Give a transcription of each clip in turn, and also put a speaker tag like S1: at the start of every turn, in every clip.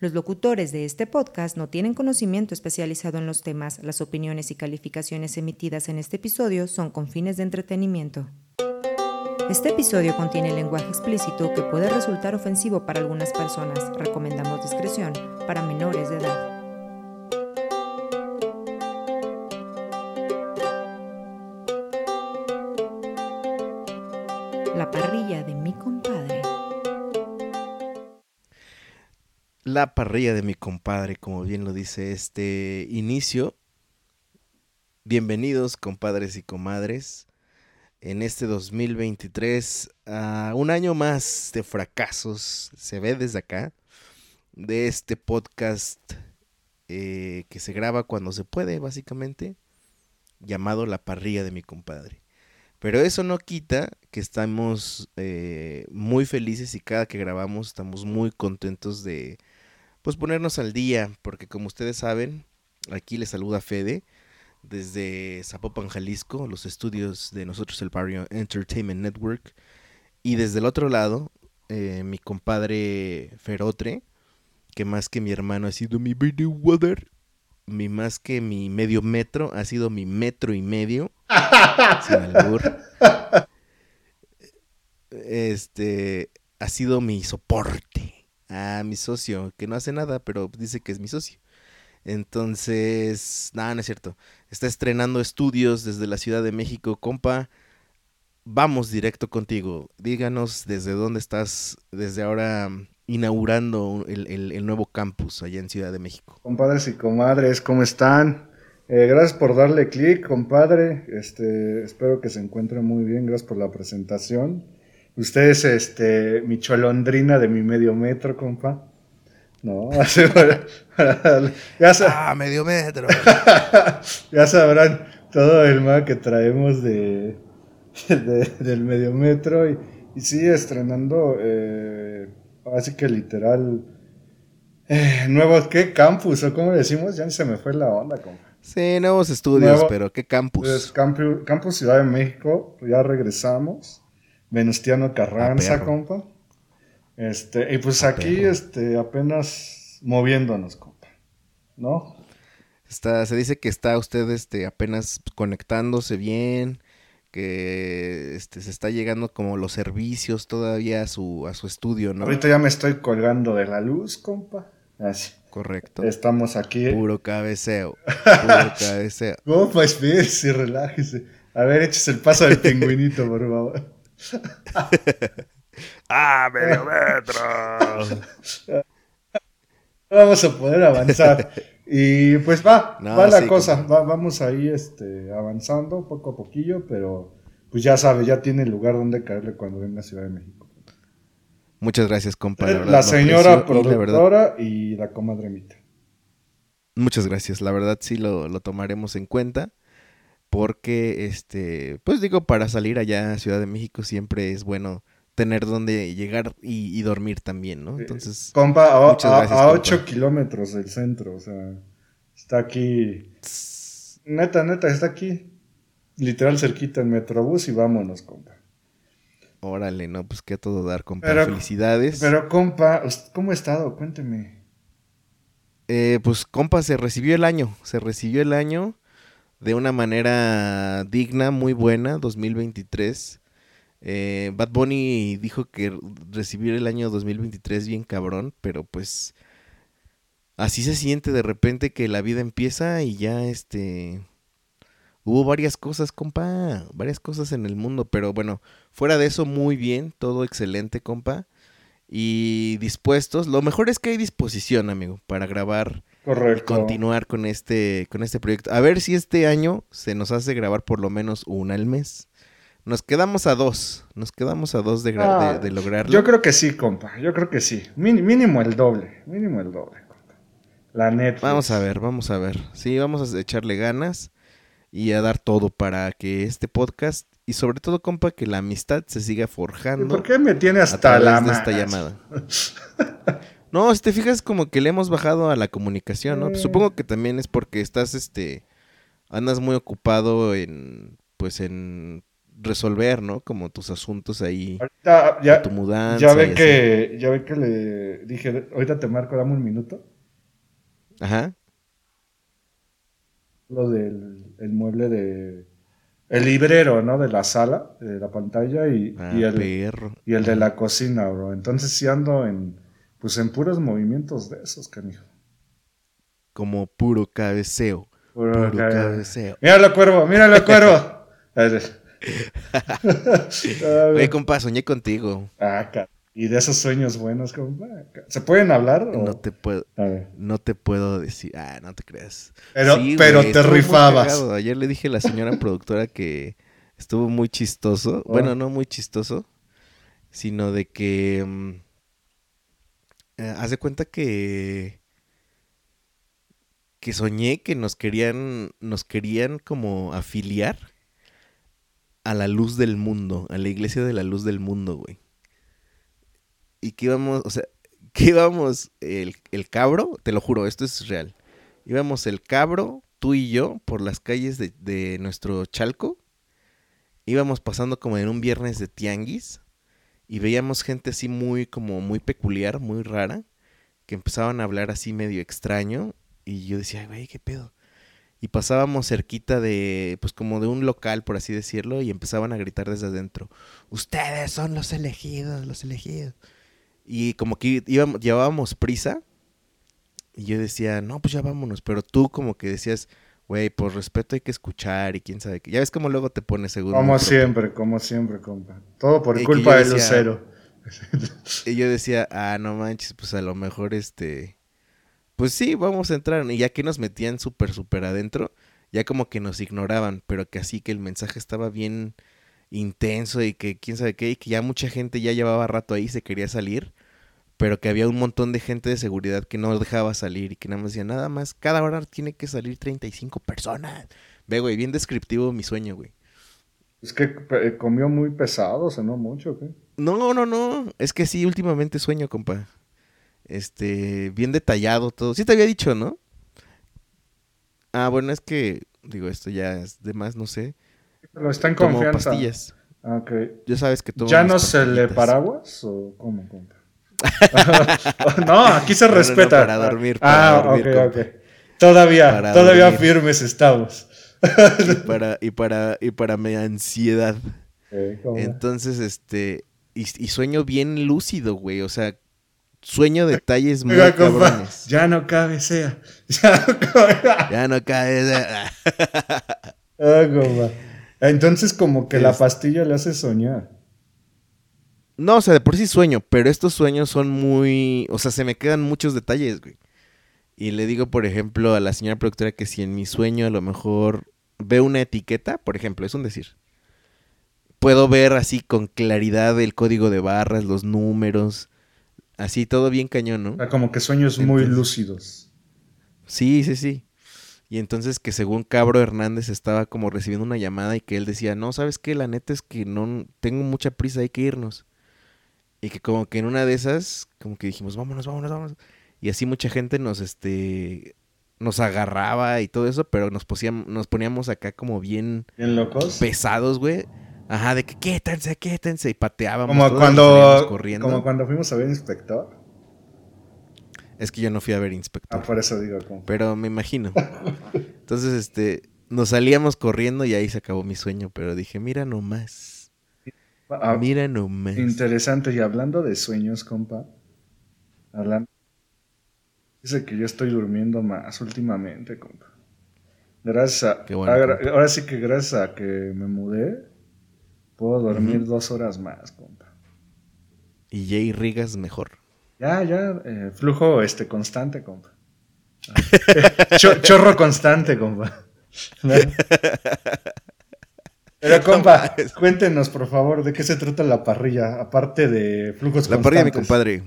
S1: Los locutores de este podcast no tienen conocimiento especializado en los temas. Las opiniones y calificaciones emitidas en este episodio son con fines de entretenimiento. Este episodio contiene lenguaje explícito que puede resultar ofensivo para algunas personas. Recomendamos discreción para menores de edad. La parrilla de mi compadre,
S2: como bien lo dice este inicio. Bienvenidos, compadres y comadres, en este 2023 a un año más de fracasos, se ve desde acá, de este podcast eh, que se graba cuando se puede, básicamente, llamado La parrilla de mi compadre. Pero eso no quita que estamos eh, muy felices y cada que grabamos estamos muy contentos de pues ponernos al día, porque como ustedes saben, aquí les saluda Fede desde Zapopan, Jalisco, los estudios de nosotros el Barrio Entertainment Network, y desde el otro lado, eh, mi compadre Ferotre, que más que mi hermano ha sido mi video water, mi más que mi medio metro, ha sido mi metro y medio, sin albur. Este, ha sido mi soporte a mi socio, que no hace nada, pero dice que es mi socio. Entonces, nada, no es cierto. Está estrenando estudios desde la Ciudad de México, compa. Vamos directo contigo. Díganos desde dónde estás, desde ahora inaugurando el, el- nuevo campus allá en Ciudad de México.
S3: Compadres y comadres, ¿cómo están? Eh, gracias por darle clic, compadre. Este, espero que se encuentren muy bien. Gracias por la presentación. Usted es este, mi cholondrina de mi medio metro, compa. No, así para- para- ya, sa-
S2: ¡Ah, medio metro!
S3: ya sabrán todo el mal que traemos de, de- del medio metro. Y, y sí, estrenando, eh, así que literal, eh, nuevo, ¿qué campus? ¿O cómo decimos? Ya ni se me fue la onda, compa.
S2: Sí, nuevos estudios,
S3: Nuevo-
S2: pero ¿qué campus?
S3: Pues Campu- Campus Ciudad de México, ya regresamos. Venustiano Carranza, compa. Este, y pues aquí, este, apenas moviéndonos, compa. ¿No?
S2: Está, se dice que está usted este, apenas conectándose bien, que este, se está llegando como los servicios todavía a su, a su estudio, ¿no?
S3: Ahorita ya me estoy colgando de la luz, compa. Así.
S2: Correcto.
S3: Estamos aquí.
S2: Puro cabeceo. Puro cabeceo.
S3: Compa, espérese, relájese. A ver, échese el paso del pingüinito, por favor.
S2: ¡Ah, medio metro!
S3: Vamos a poder avanzar. Y pues va,
S2: No,
S3: va la
S2: sí,
S3: cosa, va- vamos ahí este, avanzando poco a poquillo, pero pues ya sabe, ya tiene lugar donde caerle cuando venga a Ciudad de México.
S2: Muchas gracias, compa.
S3: la,
S2: verdad, lo
S3: señora
S2: y la
S3: productora y la comadre Mita.
S2: muchas gracias. La verdad sí lo, lo tomaremos en cuenta. Porque, este, pues digo, para salir allá a Ciudad de México siempre es bueno tener donde llegar y, y dormir también, ¿no? Entonces,
S3: Compa, a,
S2: gracias,
S3: a
S2: compa.
S3: 8 kilómetros del centro, o sea, está aquí, neta, neta, está aquí, literal cerquita el Metrobús y vámonos, compa.
S2: órale, no, pues que a todo dar, compa.
S3: Pero-
S2: Felicidades.
S3: Pero compa, ¿us- ¿cómo ha estado? Cuénteme.
S2: Eh, pues, compa, se recibió el año. Se recibió el año de una manera digna, muy buena, 2023. Eh, Bad Bunny dijo que recibir el año 2023 bien cabrón, pero pues así se siente de repente que la vida empieza y ya este... Hubo varias cosas, compa, varias cosas en el mundo, pero bueno, fuera de eso muy bien, todo excelente, compa. Y dispuestos, lo mejor es que hay disposición, amigo, para grabar
S3: Correcto.
S2: continuar con este, con este proyecto. A ver si este año se nos hace grabar por lo menos una al mes. Nos quedamos a dos, nos quedamos a dos de,
S3: Ah,
S2: de- de lograrlo.
S3: Yo creo que sí, compa. Yo creo que sí. Mínimo el doble. Mínimo el doble, compa. La Netflix.
S2: Vamos a ver, vamos a ver. Sí, vamos a echarle ganas y a dar todo para que este podcast y sobre todo, compa, que la amistad se siga
S3: ¿Y
S2: forjando
S3: ¿Por qué me tiene
S2: a
S3: hasta
S2: través
S3: la
S2: de esta llamada. No, si te fijas como que le hemos bajado a la comunicación, ¿no?
S3: Eh.
S2: Supongo que también es porque estás, este, andas muy ocupado en, pues en resolver, ¿no? Como tus asuntos ahí,
S3: Ahorita ya,
S2: tu mudanza.
S3: ya ve
S2: así.
S3: que, ya ve que le dije, ahorita te marco, dame un minuto.
S2: Ajá.
S3: Lo del el mueble de, el librero, ¿no? De la sala, de la pantalla y,
S2: Ah,
S3: y el,
S2: perro.
S3: y el de la cocina, bro. Entonces sí ando en, pues en puros movimientos de esos, canijo.
S2: Como puro cabeceo.
S3: Puro
S2: Puro
S3: ca-
S2: cabeceo.
S3: Míralo, cuervo, míralo, cuervo.
S2: Oye, compa, soñé contigo.
S3: ah, ca- y de esos sueños buenos, compa. ¿Se pueden hablar? o-
S2: No te puedo, no te puedo decir. Ah, no te creas.
S3: Pero,
S2: Sí,
S3: pero te rifabas.
S2: Ayer le dije a la señora productora que estuvo muy chistoso.
S3: Oh.
S2: Bueno, no muy chistoso, sino de que mm, eh, haz de cuenta que que soñé que nos querían nos querían como afiliar a la luz del mundo, a la iglesia de la luz del mundo, güey. Y que íbamos, o sea, que íbamos el, el cabro, te lo juro, esto es real. Íbamos el cabro, tú y yo, por las calles de, de nuestro Chalco. Íbamos pasando como en un viernes de tianguis. Y veíamos gente así muy, como muy peculiar, muy rara. Que empezaban a hablar así medio extraño. Y yo decía, güey, ¿qué pedo? Y pasábamos cerquita de, pues como de un local, por así decirlo, y empezaban a gritar desde adentro, ustedes son los elegidos, los elegidos. Y como que íbamos, llevábamos prisa, y yo decía, no, pues ya vámonos, pero tú como que decías, güey, por respeto hay que escuchar y quién sabe qué. Ya ves cómo luego te pones según...
S3: Como
S2: propio-
S3: siempre, como siempre, compa. Todo por
S2: Y
S3: culpa de Lucero.
S2: Y yo decía, ah, no manches, pues a lo mejor este. Pues sí, vamos a entrar. Y ya que nos metían súper, súper adentro, ya como que nos ignoraban, pero que así que el mensaje estaba bien intenso y que quién sabe qué, y que ya mucha gente ya llevaba rato ahí, se quería salir, pero que había un montón de gente de seguridad que no dejaba salir y que nada más decía, nada más, cada hora tiene que salir 35 personas. Ve, güey, bien descriptivo mi sueño, güey.
S3: Es que eh, comió muy pesado, cenó mucho, ¿qué?
S2: No, no, no. Es que sí, últimamente sueño, compa. Este, bien detallado todo. Sí te había dicho, ¿no? Ah, bueno, es que, digo, esto ya es de más, no sé.
S3: Pero está en confianza.
S2: pastillas.
S3: Ah, ok.
S2: Ya sabes que tomo
S3: ¿Ya no se le paraguas o cómo, compa? no, aquí se
S2: No, no, no,
S3: respeta.
S2: para dormir, para
S3: ah,
S2: dormir,
S3: ok,
S2: compa.
S3: ok. Todavía,
S2: Para
S3: todavía
S2: dormir.
S3: firmes estamos.
S2: Y para, y para, y para mi ansiedad.
S3: ¿cómo?
S2: Entonces, este, y, y sueño bien lúcido, güey. O sea, sueño detalles muy
S3: Oiga, compa,
S2: cabrones.
S3: ya no cabe sea. Ya no cabe.
S2: Ya no cae.
S3: Ah, compa. Entonces como que la
S2: Es-
S3: pastilla le hace soñar.
S2: No, o sea, de por sí sueño, pero estos sueños son muy, o sea, se me quedan muchos detalles, güey. Y le digo, por ejemplo, a la señora productora que si en mi sueño a lo mejor veo una etiqueta, por ejemplo, es un decir. Puedo ver así con claridad el código de barras, los números, así todo bien cañón, ¿no?
S3: Como que sueños muy lúcidos.
S2: Sí, sí, sí. Y entonces que según Cabro Hernández estaba como recibiendo una llamada y que él decía, no, ¿sabes qué? La neta es que no tengo mucha prisa, hay que irnos. Y que como que en una de esas, como que dijimos, vámonos, vámonos, vámonos. Y así mucha gente nos, este, nos agarraba y todo eso, pero nos, poníamos acá como bien
S3: Bien locos.
S2: pesados, güey. Ajá, de que quétense, quétense. Y pateábamos.
S3: Como
S2: todos
S3: cuando,
S2: corriendo.
S3: como cuando fuimos a ver inspector.
S2: Es que yo no fui a ver Inspector.
S3: Ah, por eso digo, como.
S2: Pero me imagino. Entonces, este, nos salíamos corriendo y ahí se acabó mi sueño, pero dije, mira nomás,
S3: Ah,
S2: mira nomás.
S3: Interesante. Y hablando de sueños, compa. Hablando. Dice que yo estoy durmiendo más últimamente, compa. Gracias a.
S2: Qué bueno, compa.
S3: ahora sí que gracias a que me mudé, puedo dormir dos horas más, compa.
S2: Y Jay Rigas mejor.
S3: Ya, ya, eh, flujo este constante, compa. Cho- chorro constante, compa. Pero, compa, cuéntenos, por favor, de qué se trata la parrilla, aparte de flujos
S2: La parrilla, mi compadre.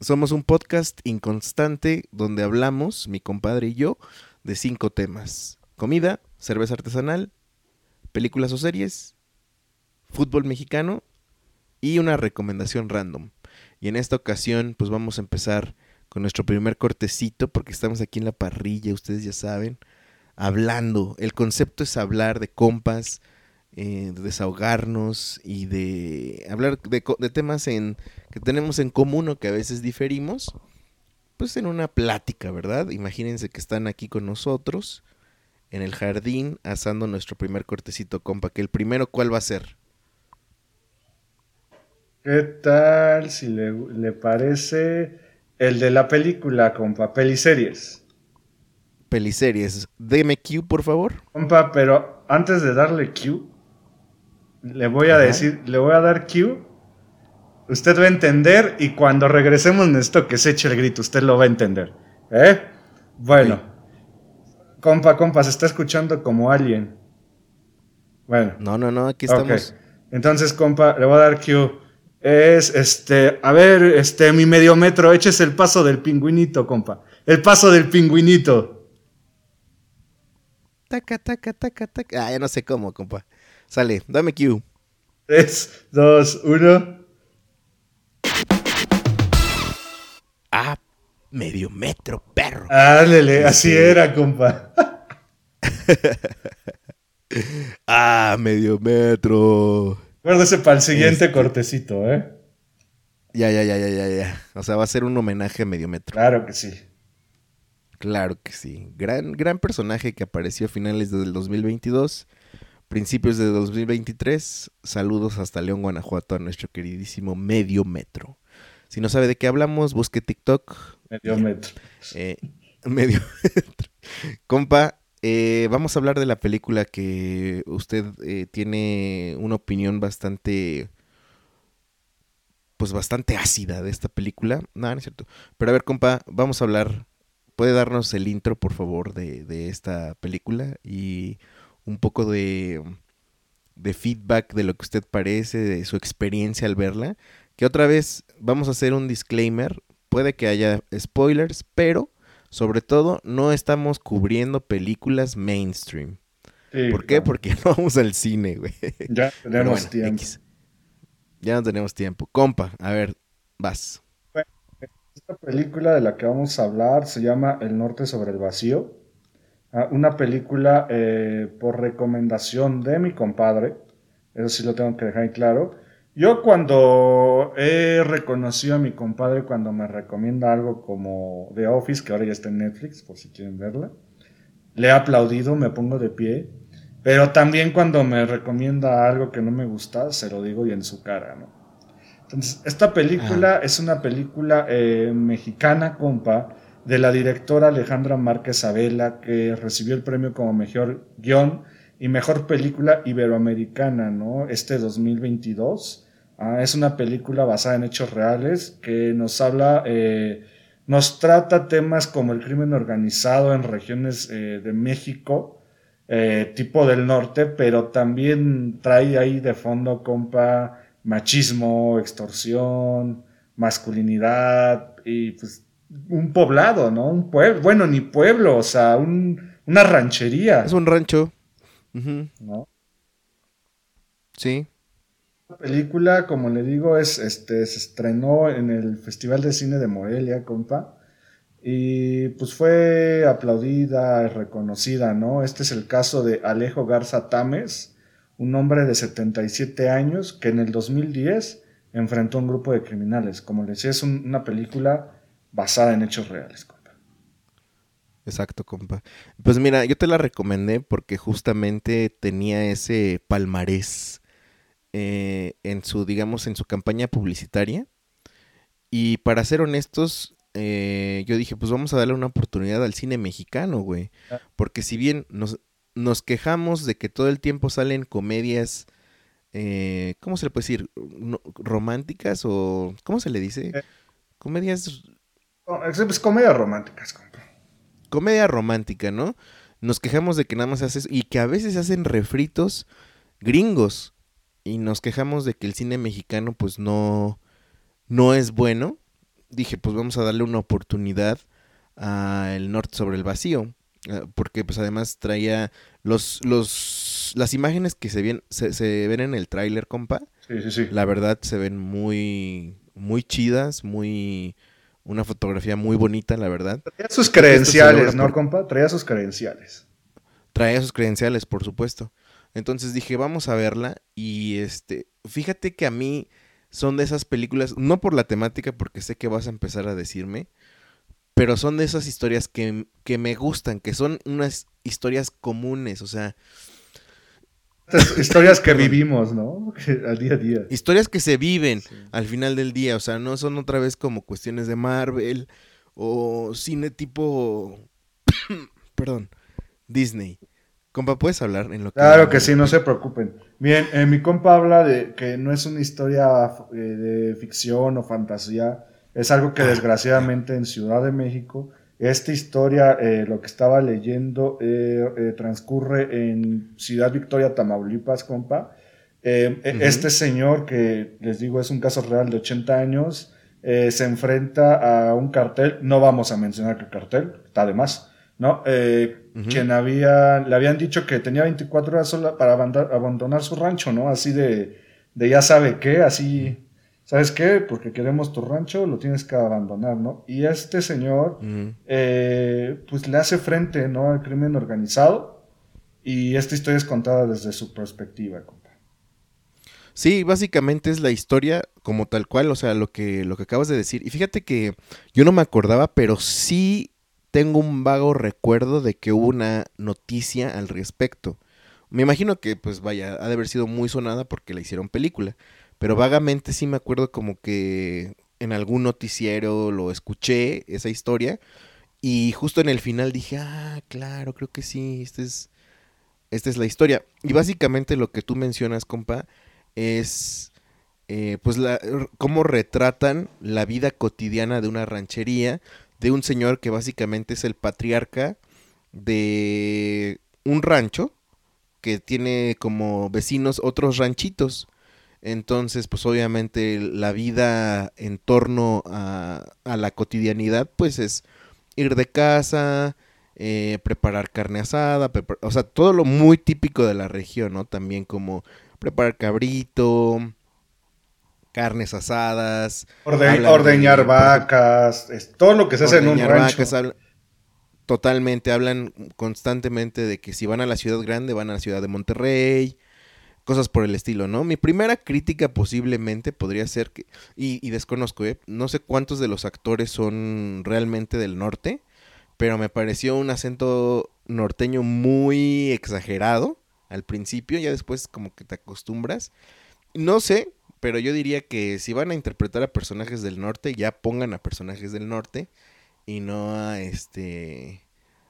S2: Somos un podcast inconstante donde hablamos, mi compadre y yo, de cinco temas. Comida, cerveza artesanal, películas o series, fútbol mexicano y una recomendación random. Y en esta ocasión, pues vamos a empezar con nuestro primer cortecito, porque estamos aquí en la parrilla, ustedes ya saben, hablando. El concepto es hablar de compas, eh, de desahogarnos y de hablar de, temas en, que tenemos en común o que a veces diferimos, pues en una plática, ¿verdad? Imagínense que están aquí con nosotros en el jardín asando nuestro primer cortecito, compa, que el primero, ¿cuál va a ser?
S3: ¿Qué tal si le, le parece el de la película, compa? Peliseries.
S2: Peliseries. Deme Q, por favor.
S3: Compa, pero antes de darle Q, le voy a decir, le voy a dar Q. Usted va a entender y cuando regresemos necesito que se eche el grito, usted lo va a entender. ¿Eh? Bueno. Compa, compa, se está escuchando como alguien. Bueno.
S2: No, no, no, aquí estamos.
S3: Entonces, compa, le voy a dar Q. Es, este, a ver, este, mi medio metro, eches el paso del pingüinito, compa. El paso del pingüinito.
S2: Taca, taca, taca, taca. Ah, ya no sé cómo, compa. Sale, dame Q.
S3: 3, 2, 1.
S2: Ah, medio metro, perro.
S3: Álele, así era, compa.
S2: ah, medio metro.
S3: Acuérdese para el siguiente este... cortecito, ¿eh?
S2: Ya, ya, ya, ya, ya, ya. O sea, va a ser un homenaje a medio metro.
S3: Claro que sí.
S2: Claro que sí. Gran, gran personaje que apareció a finales del 2022 principios de 2023. Saludos hasta León, Guanajuato, a nuestro queridísimo Medio Metro. Si no sabe de qué hablamos, busque TikTok.
S3: Medio Metro.
S2: Eh, medio Metro. Compa, eh, vamos a hablar de la película que usted eh, tiene una opinión bastante. Pues bastante ácida de esta película. No, no es cierto. Pero a ver, compa, vamos a hablar. ¿Puede darnos el intro, por favor, de, de esta película? Y un poco de, de feedback de lo que usted parece, de su experiencia al verla. Que otra vez vamos a hacer un disclaimer. Puede que haya spoilers, pero sobre todo no estamos cubriendo películas mainstream.
S3: Sí,
S2: ¿Por qué?
S3: claro.
S2: Porque no vamos al cine, güey.
S3: Ya tenemos
S2: bueno,
S3: tiempo.
S2: X. Ya no tenemos tiempo. Compa, a ver, vas.
S3: Esta película de la que vamos a hablar se llama El Norte sobre el Vacío. Ah, una película eh, por recomendación de mi compadre. Eso sí lo tengo que dejar en claro. Yo cuando he reconocido a mi compadre cuando me recomienda algo como The Office, que ahora ya está en Netflix, por si quieren verla, le he aplaudido, me pongo de pie. Pero también cuando me recomienda algo que no me gusta, se lo digo y en su cara, ¿no? Entonces, esta película es una película eh, mexicana, compa, de la directora Alejandra Márquez Abela, que recibió el premio como mejor guion y mejor película iberoamericana, ¿no? Este 2022. Ah, es una película basada en hechos reales que nos habla, eh, nos trata temas como el crimen organizado en regiones eh, de México, eh, tipo del norte, pero también trae ahí de fondo, compa, machismo, extorsión, masculinidad y pues un poblado, ¿no? Un pueblo, bueno, ni pueblo, o sea, un, una ranchería.
S2: Es un rancho.
S3: ¿no?
S2: Sí.
S3: La película, como le digo, es, este, se estrenó en el Festival de Cine de Morelia, compa. Y pues fue aplaudida y reconocida, ¿no? Este es el caso de Alejo Garza Tames, un hombre de 77 años que en el 2010 enfrentó a un grupo de criminales. Como les decía, es un- una película basada en hechos reales, compa.
S2: Exacto, compa. Pues mira, yo te la recomendé porque justamente tenía ese palmarés eh, en su, digamos, en su campaña publicitaria. Y para ser honestos, eh, yo dije, pues vamos a darle una oportunidad al cine mexicano, güey.
S3: Ah.
S2: Porque si bien nos, nos quejamos de que todo el tiempo salen comedias, eh, ¿cómo se le puede decir? ¿Románticas o cómo se le dice?
S3: Eh.
S2: Comedias
S3: No, es, es comedias románticas, compa.
S2: comedia romántica, ¿no? Nos quejamos de que nada más hace eso y que a veces hacen refritos gringos y nos quejamos de que el cine mexicano pues no no es bueno. Dije, pues vamos a darle una oportunidad a El Norte sobre el Vacío, porque pues además traía los los las imágenes que se ven se, se ven en el tráiler, compa.
S3: Sí, sí, sí.
S2: La verdad se ven muy muy chidas, muy una fotografía muy bonita, la verdad.
S3: Traía sus credenciales,
S2: logra
S3: ¿no,
S2: por-
S3: compa? Traía sus credenciales.
S2: Traía sus credenciales, por supuesto. Entonces dije, vamos a verla. Y este, fíjate que a mí son de esas películas, no por la temática, porque sé que vas a empezar a decirme, pero son de esas historias que, que me gustan, que son unas historias comunes, o sea...
S3: historias que vivimos, ¿no? al día a día.
S2: Historias que se viven al final del día, o sea, no son otra vez como cuestiones de Marvel o cine tipo... Perdón, Disney. Compa, ¿puedes hablar en lo
S3: que... Claro que sí, no se preocupen. Bien, eh, mi compa habla de que no es una historia eh, de ficción o fantasía, es algo que desgraciadamente en Ciudad de México, esta historia, eh, lo que estaba leyendo, transcurre en Ciudad Victoria, Tamaulipas, compa. E, este señor, que les digo es un caso real de 80 años, se enfrenta a un cartel, no vamos a mencionar qué cartel, está de más, ¿no? quien había, le habían dicho que tenía 24 horas sola para abandonar su rancho, ¿no? Así de, de ya sabe qué, así, ¿sabes qué? Porque queremos tu rancho, lo tienes que abandonar, ¿no? Y este señor, eh, pues le hace frente, ¿no? Al crimen organizado. Y esta historia es contada desde su perspectiva, compa.
S2: Sí, básicamente es la historia como tal cual, o sea, lo que, lo que acabas de decir. Y fíjate que yo no me acordaba, pero sí tengo un vago recuerdo de que hubo una noticia al respecto. Me imagino que, pues vaya, ha de haber sido muy sonada porque la hicieron película. Pero vagamente sí me acuerdo como que en algún noticiero lo escuché, esa historia. Y justo en el final dije, ah, claro, creo que sí, esta es, esta es la historia. Y básicamente lo que tú mencionas, compa, es eh, pues la, cómo retratan la vida cotidiana de una ranchería de un señor que básicamente es el patriarca de un rancho que tiene como vecinos otros ranchitos. Entonces, pues obviamente la vida en torno a, la cotidianidad, pues es ir de casa, eh, preparar carne asada, o sea, todo lo muy típico de la región, ¿no? También como preparar cabrito, carnes asadas.
S3: ordeñar vacas, todo lo que se hace en un rancho.
S2: totalmente, hablan constantemente de que si van a la ciudad grande, van a la ciudad de Monterrey, cosas por el estilo, ¿no? Mi primera crítica posiblemente podría ser que, y, desconozco, ¿eh? no sé cuántos de los actores son realmente del norte, pero me pareció un acento norteño muy exagerado al principio, ya después como que te acostumbras. No sé, pero yo diría que si van a interpretar a personajes del norte, ya pongan a personajes del norte y no a este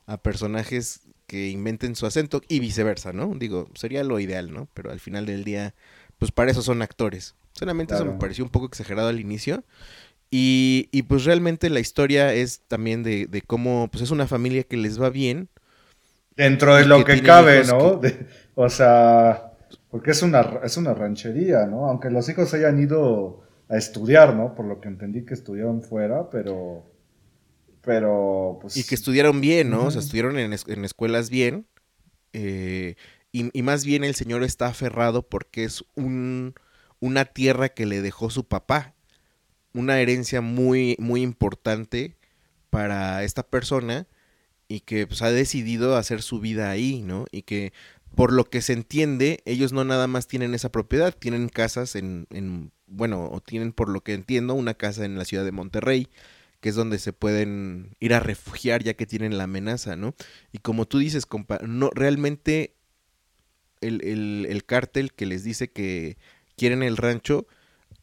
S2: a personajes que inventen su acento y viceversa, ¿no? Digo, sería lo ideal, ¿no? Pero al final del día, pues para eso son actores. Solamente eso me pareció un poco exagerado al inicio. Y, y pues realmente la historia es también de, de, cómo pues es una familia que les va bien.
S3: Dentro de lo que, cabe, ¿no? o sea, porque es una, es una ranchería, ¿no? Aunque los hijos hayan ido a estudiar, ¿no? Por lo que entendí que estudiaron fuera, pero... Pero, pues...
S2: Y que estudiaron bien, ¿no? O sea, estudiaron en, escuelas bien. Eh, y, más bien el señor está aferrado porque es un, una tierra que le dejó su papá. Una herencia muy, muy importante para esta persona y que pues, ha decidido hacer su vida ahí, ¿no? Y que por lo que se entiende, ellos no nada más tienen esa propiedad, tienen casas en, en, bueno, o tienen por lo que entiendo una casa en la ciudad de Monterrey, que es donde se pueden ir a refugiar ya que tienen la amenaza, ¿no? Y como tú dices, compa, no, realmente el, el, el cártel que les dice que quieren el rancho,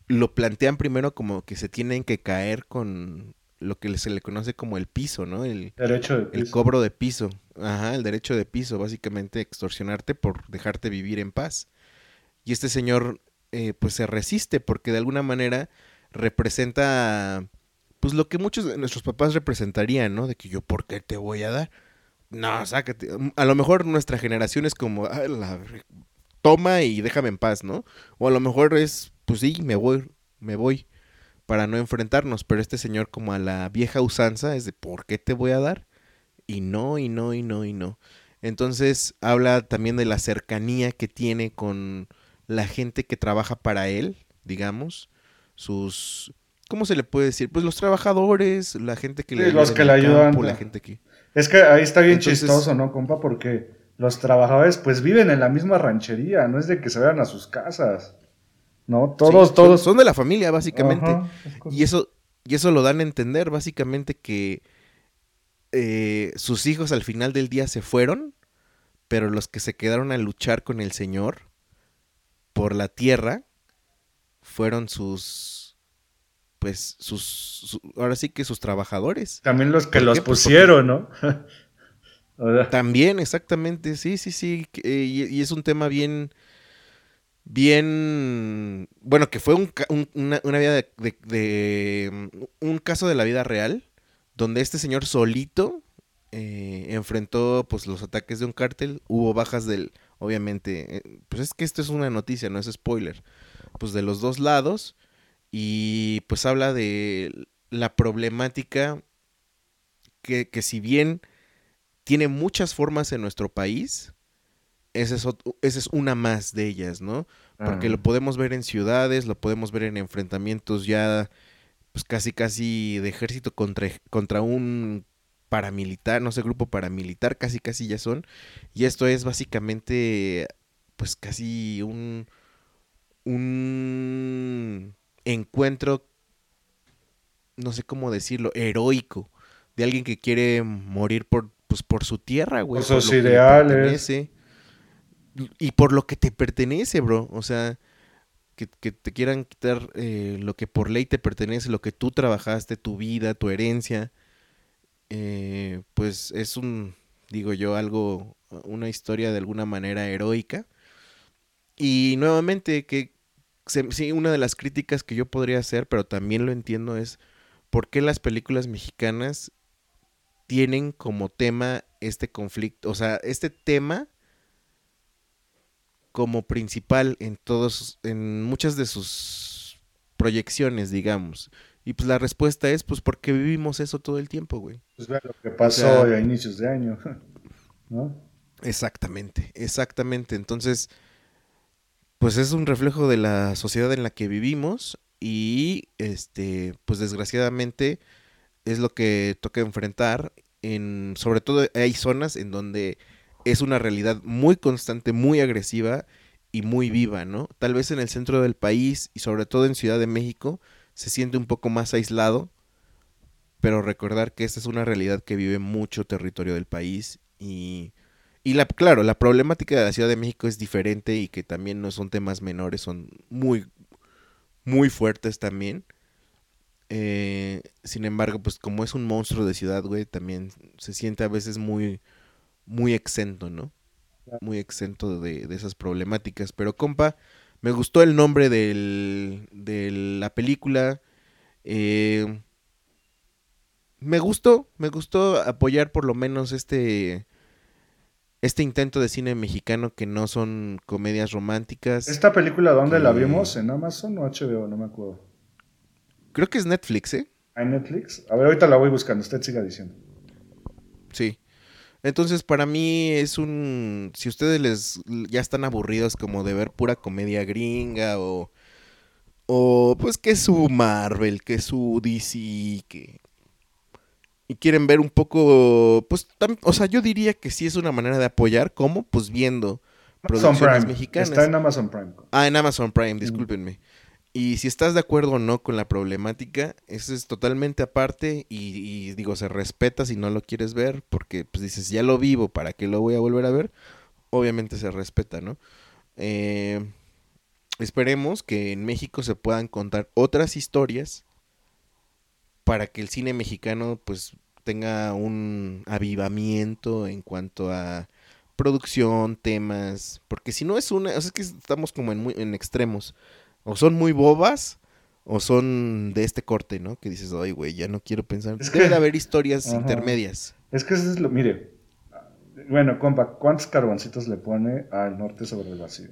S2: lo plantean primero como que se tienen que caer con lo que se le conoce como el piso, ¿no? El,
S3: derecho
S2: el cobro de piso. Ajá, el derecho de piso, básicamente extorsionarte por dejarte vivir en paz. Y este señor, eh, pues se resiste porque de alguna manera representa, pues lo que muchos de nuestros papás representarían, ¿no? De que yo, ¿por qué te voy a dar? No, sácate. A lo mejor nuestra generación es como, ah, la... toma y déjame en paz, ¿no? O a lo mejor es, pues sí, me voy, me voy para no enfrentarnos, pero este señor como a la vieja usanza es de ¿por qué te voy a dar? Y no, y no, y no, y no. Entonces habla también de la cercanía que tiene con la gente que trabaja para él, digamos, sus ¿cómo se le puede decir? Pues los trabajadores, la gente que
S3: le los que le ayudan. la gente que... Es que ahí está bien chistoso, ¿no, compa? Porque los trabajadores pues viven en la misma ranchería, no es de que se vayan a sus casas. ¿No? Todos, todos.
S2: Son, de la familia, básicamente. y eso, y eso lo dan a entender, básicamente, que eh, sus hijos al final del día se fueron, pero los que se quedaron a luchar con el Señor por la tierra fueron sus pues sus, ahora sí que sus trabajadores.
S3: También los que los pues pusieron, ¿no?
S2: También, exactamente, sí, sí, sí. Eh, y, es un tema bien, bien, bueno, que fue un, una, vida de, un caso de la vida real, donde este señor solito eh, enfrentó pues los ataques de un cártel, hubo bajas del, obviamente, eh, pues es que esto es una noticia, no es spoiler, pues de los dos lados y pues habla de la problemática que, que si bien tiene muchas formas en nuestro país, esa es, esa es una más de ellas, ¿no? Porque lo podemos ver en ciudades, lo podemos ver en enfrentamientos ya, pues casi casi de ejército contra, contra un paramilitar, no sé, grupo paramilitar, casi casi ya son. Y esto es básicamente, pues casi un, un encuentro, no sé cómo decirlo, heroico, de alguien que quiere morir por, pues, por su tierra, güey.
S3: Por sus ideales.
S2: Y por lo que te pertenece, bro. O sea, que, te quieran quitar eh, lo que por ley te pertenece, lo que tú trabajaste, tu vida, tu herencia. Eh, pues es un, digo yo, algo, una historia de alguna manera heroica. Y nuevamente, que sí, una de las críticas que yo podría hacer, pero también lo entiendo, es por qué las películas mexicanas tienen como tema este conflicto, o sea, este tema como principal en todos, en muchas de sus proyecciones, digamos. Y pues la respuesta es, pues porque vivimos eso todo el tiempo, güey.
S3: Pues vea lo que pasó a inicios de año, ¿no?
S2: Exactamente, exactamente. Entonces, pues es un reflejo de la sociedad en la que vivimos y, este, pues desgraciadamente es lo que toca enfrentar. En, sobre todo hay zonas en donde es una realidad muy constante, muy agresiva y muy viva, ¿no? Tal vez en el centro del país y sobre todo en Ciudad de México se siente un poco más aislado, pero recordar que esta es una realidad que vive mucho territorio del país y, y la, claro, la problemática de la Ciudad de México es diferente y que también no son temas menores, son muy, muy fuertes también. Eh, sin embargo, pues como es un monstruo de ciudad, güey, también se siente a veces muy, muy exento, ¿no? Muy exento de, de esas problemáticas. Pero, compa, me gustó el nombre del, de la película. Eh, me gustó, me gustó apoyar por lo menos este este intento de cine mexicano que no son comedias románticas.
S3: ¿Esta película dónde la vimos? ¿En Amazon o HBO? No me acuerdo.
S2: Creo que es Netflix, ¿eh?
S3: ¿Hay Netflix? A ver, ahorita la voy buscando, usted siga diciendo.
S2: Sí. Entonces, para mí es un. Si ustedes les ya están aburridos como de ver pura comedia gringa o. O pues que su Marvel, que su DC, que. Y quieren ver un poco. Pues, o sea, yo diría que sí es una manera de apoyar, como pues viendo producciones mexicanas.
S3: Está en Amazon Prime.
S2: Ah, en Amazon Prime, discúlpenme. Y si estás de acuerdo o no con la problemática, eso es totalmente aparte y, digo, se respeta si no lo quieres ver, porque pues dices, ya lo vivo, ¿para qué lo voy a volver a ver? Obviamente se respeta, ¿no? Eh, esperemos que en México se puedan contar otras historias para que el cine mexicano pues tenga un avivamiento en cuanto a producción, temas, porque si no es una, o sea, es que estamos como en, muy, en extremos o son muy bobas o son de este corte, ¿no? Que dices, ay, güey, ya no quiero pensar. Es Debe que... haber historias intermedias.
S3: Es que eso es lo, mire, bueno, compa, ¿cuántos carboncitos le pone al norte sobre el vacío?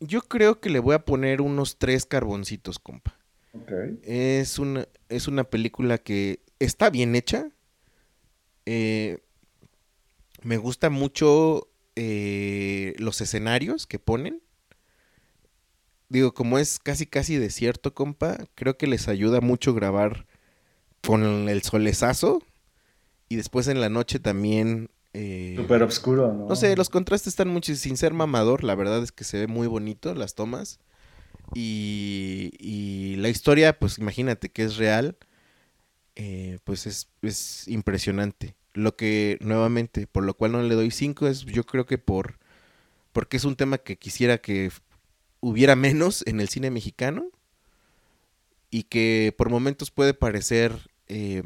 S2: Yo creo que le voy a poner unos tres carboncitos, compa. Es una, es una película que está bien hecha. Eh, me gusta mucho eh, los escenarios que ponen digo, como es casi casi desierto, compa, creo que les ayuda mucho grabar con el solezazo y después en la noche también Eh,
S3: Súper oscuro, ¿no?
S2: No sé, los contrastes están mucho, sin ser mamador, la verdad es que se ve muy bonito las tomas. Y, la historia, pues imagínate que es real, eh, pues es, es impresionante. Lo que, nuevamente, por lo cual no le doy 5 es yo creo que por porque es un tema que quisiera que hubiera menos en el cine mexicano y que por momentos puede parecer eh,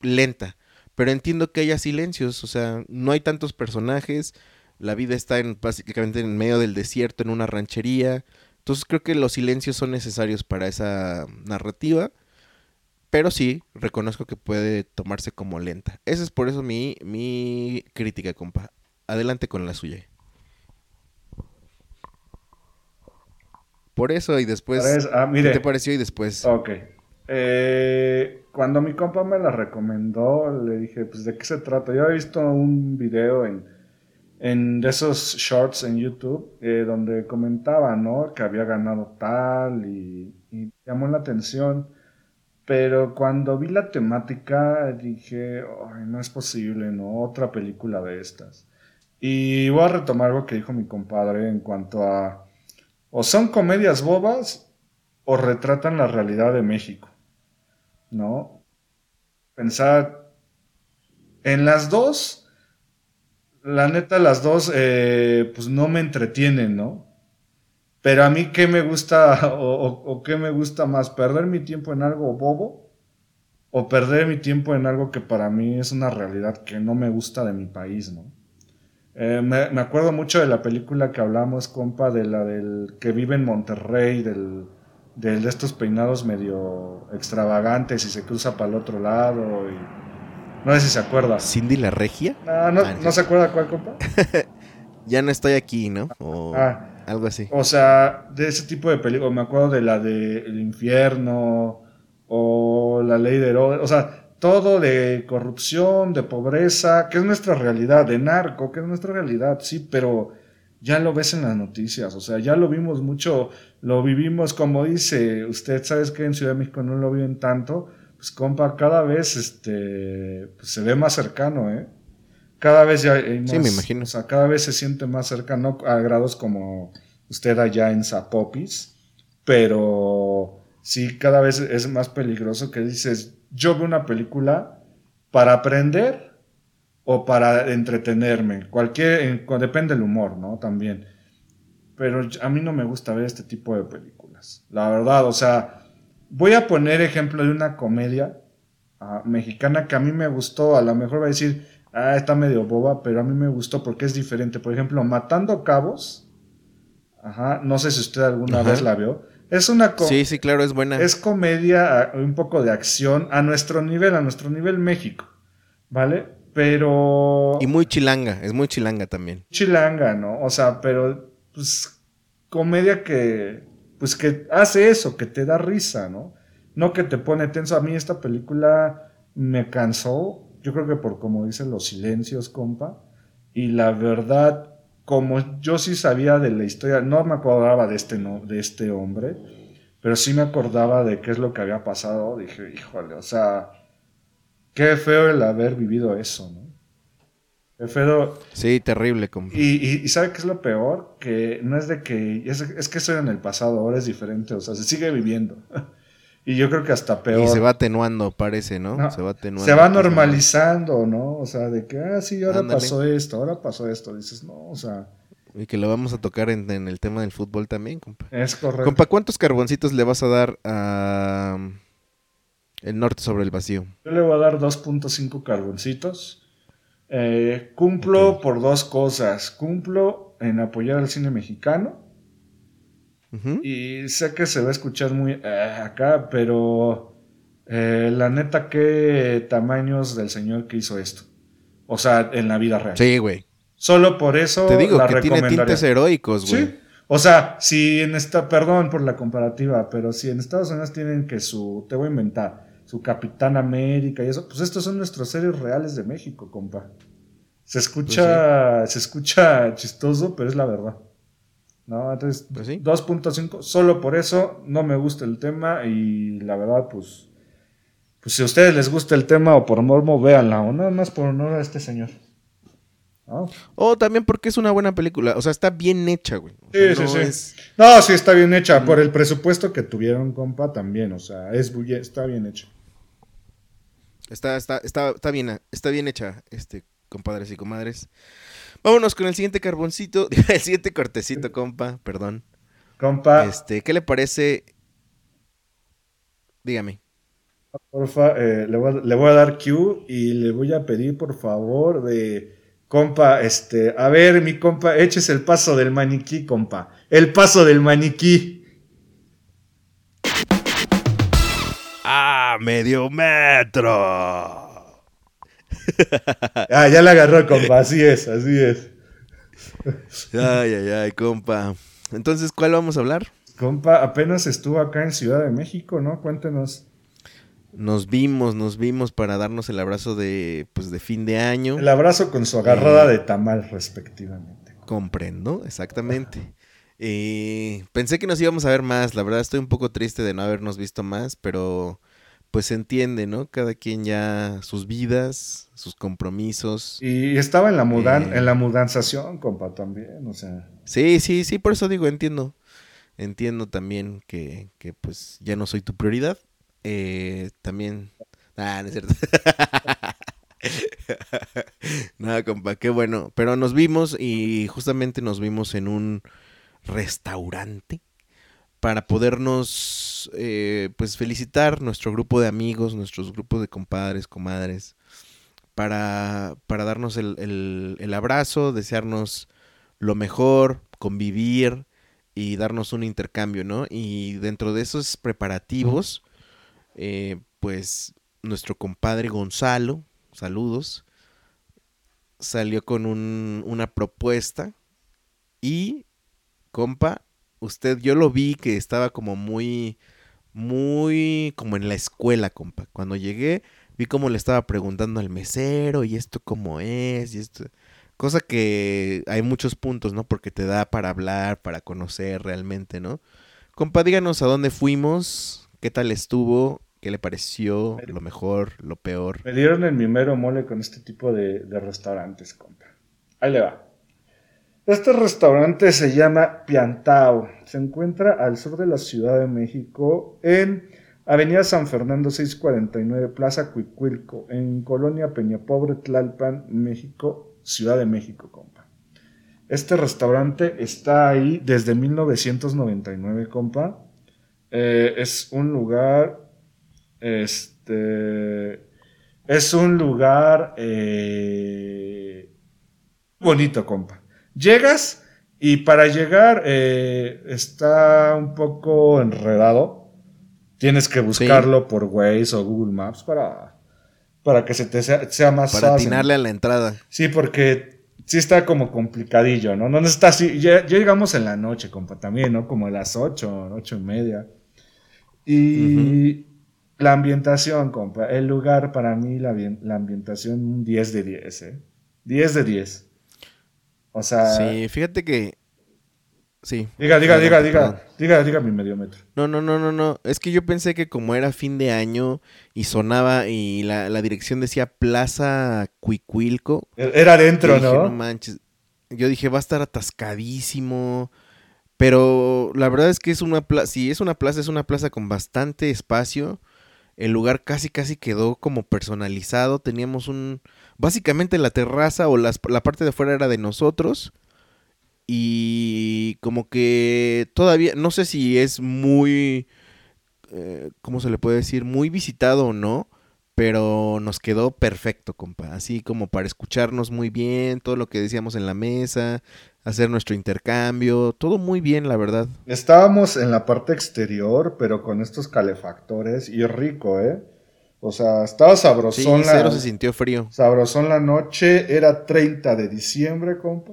S2: lenta, pero entiendo que haya silencios, o sea, no hay tantos personajes, la vida está en, básicamente en medio del desierto, en una ranchería, entonces creo que los silencios son necesarios para esa narrativa, pero sí, reconozco que puede tomarse como lenta. Esa es por eso mi, mi crítica, compa. Adelante con la suya. Por eso y después.
S3: Ah,
S2: ¿Qué te pareció y después?
S3: Ok. Eh, cuando mi compa me la recomendó, le dije, pues, ¿de qué se trata? Yo he visto un video en, en esos shorts en YouTube eh, donde comentaba, ¿no? Que había ganado tal y, y, llamó la atención. Pero cuando vi la temática dije, Ay, no es posible, ¿no? Otra película de estas. Y voy a retomar algo que dijo mi compadre en cuanto a o son comedias bobas o retratan la realidad de México, ¿no? Pensar en las dos, la neta las dos, eh, pues no me entretienen, ¿no? Pero a mí, ¿qué me gusta o, qué me gusta más? ¿Perder mi tiempo en algo bobo? ¿O perder mi tiempo en algo que para mí es una realidad que no me gusta de mi país, ¿no? Eh, me, acuerdo mucho de la película que hablamos, compa, de la del que vive en Monterrey, del, de estos peinados medio extravagantes y se cruza para el otro lado. Y... No sé si se acuerda.
S2: ¿Cindy la Regia?
S3: No, no, ah, se acuerda cuál, compa.
S2: ya no estoy aquí, ¿no? O ah, algo así.
S3: O sea, de ese tipo de películas. Me acuerdo de la de El Infierno o La Ley de Herodes. O sea, todo de corrupción, de pobreza, que es nuestra realidad, de narco, que es nuestra realidad, sí, pero ya lo ves en las noticias, o sea, ya lo vimos mucho, lo vivimos como dice, usted sabes que en Ciudad de México no lo viven tanto, pues compa, cada vez este, pues, se ve más cercano, ¿eh? Cada vez ya hay más,
S2: sí, me imagino.
S3: O sea, cada vez se siente más cercano a grados como usted allá en Zapopis, pero sí, cada vez es más peligroso que dices, yo veo una película para aprender o para entretenerme. Cualquier, depende del humor, ¿no? También. Pero a mí no me gusta ver este tipo de películas. La verdad, o sea, voy a poner ejemplo de una comedia ah, mexicana que a mí me gustó. A lo mejor va a decir, ah, está medio boba, pero a mí me gustó porque es diferente. Por ejemplo, Matando Cabos. Ajá, no sé si usted alguna vez la vio. Es una
S2: Sí, sí, claro, es buena.
S3: Es comedia, un poco de acción a nuestro nivel, a nuestro nivel México. ¿Vale? Pero.
S2: Y muy chilanga, es muy chilanga también.
S3: Chilanga, ¿no? O sea, pero, pues, comedia que, pues, que hace eso, que te da risa, ¿no? No que te pone tenso. A mí esta película me cansó, yo creo que por como dicen los silencios, compa. Y la verdad, como yo sí sabía de la historia, no me acordaba de este, no, de este hombre, pero sí me acordaba de qué es lo que había pasado, dije, híjole, o sea, qué feo el haber vivido eso, ¿no?
S2: Sí, terrible.
S3: Y, y, ¿sabe qué es lo peor? Que no es de que, es, es que estoy en el pasado, ahora es diferente, o sea, se sigue viviendo. Y yo creo que hasta peor.
S2: Y se va atenuando, parece, ¿no? se va atenuando.
S3: Se va normalizando, ¿no? O sea, de que, ah, sí, ahora pasó esto, ahora pasó esto. Dices, no, o sea.
S2: Y que lo vamos a tocar en, el tema del fútbol también, compa.
S3: Es correcto.
S2: Compa, ¿cuántos carboncitos le vas a dar a El Norte sobre el Vacío?
S3: Yo le voy a dar 2.5 carboncitos. Eh, cumplo por dos cosas. Cumplo en apoyar al cine mexicano y sé que se va a escuchar muy eh, acá, pero eh, la neta, qué tamaños del señor que hizo esto. O sea, en la vida real.
S2: Sí, güey.
S3: Solo por eso
S2: Te digo que tiene tintes heroicos, güey. Sí.
S3: O sea, si en esta, perdón por la comparativa, pero si en Estados Unidos tienen que su, te voy a inventar, su Capitán América y eso, pues estos son nuestros seres reales de México, compa. Se escucha, pues se escucha chistoso, pero es la verdad. ¿no? Entonces, 2.5, pues solo por eso no me gusta el tema y la verdad, pues, pues si a ustedes les gusta el tema o por mormo, véanla, o nada más por honor a este señor.
S2: O también porque es una buena película. O sea, está bien hecha, güey.
S3: sí, sí, sí. No, sí, está bien hecha. Por el presupuesto que tuvieron, compa, también. O sea, es, está bien hecha.
S2: Está, está, está, está bien, está bien hecha, este, compadres y comadres. Vámonos con el siguiente carboncito, el siguiente cortecito, compa, perdón.
S3: Compa.
S2: Este, ¿qué le parece? Dígame.
S3: Porfa, eh, le, voy a, le, voy a, dar Q y le voy a pedir, por favor, de. Compa, este. A ver, mi compa, eches el paso del maniquí, compa. El paso del maniquí.
S2: ¡Ah, medio metro!
S3: ah, ya la agarró, compa. Así es, así es.
S2: ay, ay, ay, compa. Entonces, ¿cuál vamos a hablar?
S3: Compa, apenas estuvo acá en Ciudad de México, ¿no? Cuéntenos.
S2: Nos vimos, nos vimos para darnos el abrazo de, pues, de fin de año.
S3: El abrazo con su agarrada eh, de tamal, respectivamente.
S2: Comprendo, exactamente. Eh, pensé que nos íbamos a ver más, la verdad estoy un poco triste de no habernos visto más, pero pues se entiende, ¿no? Cada quien ya sus vidas, sus compromisos.
S3: Y estaba en la mudan eh, en la mudanzación, compa, también, o sea.
S2: Sí, sí, sí, por eso digo, entiendo. Entiendo también que, que pues ya no soy tu prioridad. Eh, también. Ah, no es cierto. Nada, compa, qué bueno. Pero nos vimos y justamente nos vimos en un restaurante para podernos eh, pues felicitar nuestro grupo de amigos, nuestros grupos de compadres, comadres, para, para darnos el, el, abrazo, desearnos lo mejor, convivir y darnos un intercambio, ¿no? Y dentro de esos preparativos, eh, pues nuestro compadre Gonzalo, saludos, salió con un, una propuesta y, compa, usted, yo lo vi que estaba como muy, muy como en la escuela, compa. Cuando llegué, vi como le estaba preguntando al mesero y esto cómo es y esto. Cosa que hay muchos puntos, ¿no? Porque te da para hablar, para conocer realmente, ¿no? Compa, díganos a dónde fuimos, qué tal estuvo, qué le pareció, lo mejor, lo peor.
S3: Me dieron el mimero mole con este tipo de, de restaurantes, compa. Ahí le va. Este restaurante se llama Piantao. Se encuentra al sur de la Ciudad de México en Avenida San Fernando 649, Plaza Cuicuilco, en Colonia Peñapobre, Tlalpan, México, Ciudad de México, compa. Este restaurante está ahí desde 1999, compa. Eh, es un lugar, este, es un lugar eh, bonito, compa. Llegas y para llegar eh, está un poco enredado. Tienes que buscarlo por Waze o Google Maps para, para que se te sea, más
S2: fácil. Para atinarle a la entrada.
S3: Sí, porque sí está como complicadillo, ¿no? No está así. Ya, llegamos en la noche, compa, también, ¿no? Como a las ocho, ocho y media. Y la ambientación, compa. El lugar para mí, la, la ambientación, 10 de 10, ¿eh? 10 de 10. O sea.
S2: Sí, fíjate que. Sí.
S3: Diga, diga, diga, diga, diga, diga mi medio metro.
S2: No, no, no, no, no. Es que yo pensé que como era fin de año y sonaba y la, dirección decía Plaza Cuicuilco.
S3: Era adentro, ¿no?
S2: No manches. Yo dije, va a estar atascadísimo. Pero la verdad es que es una plaza, si es una plaza, es una plaza con bastante espacio. El lugar casi, casi quedó como personalizado. Teníamos un, básicamente la terraza o la parte de afuera era de nosotros. Y como que todavía, no sé si es muy, eh, ¿cómo se le puede decir? Muy visitado o no. Pero nos quedó perfecto, compa. Así como para escucharnos muy bien, todo lo que decíamos en la mesa, hacer nuestro intercambio, todo muy bien, la verdad.
S3: Estábamos en la parte exterior, pero con estos calefactores y rico, ¿eh? O sea, estaba sabrosón.
S2: Sí, cero se sintió frío.
S3: Sabrosón la noche. Era 30 de diciembre, compa.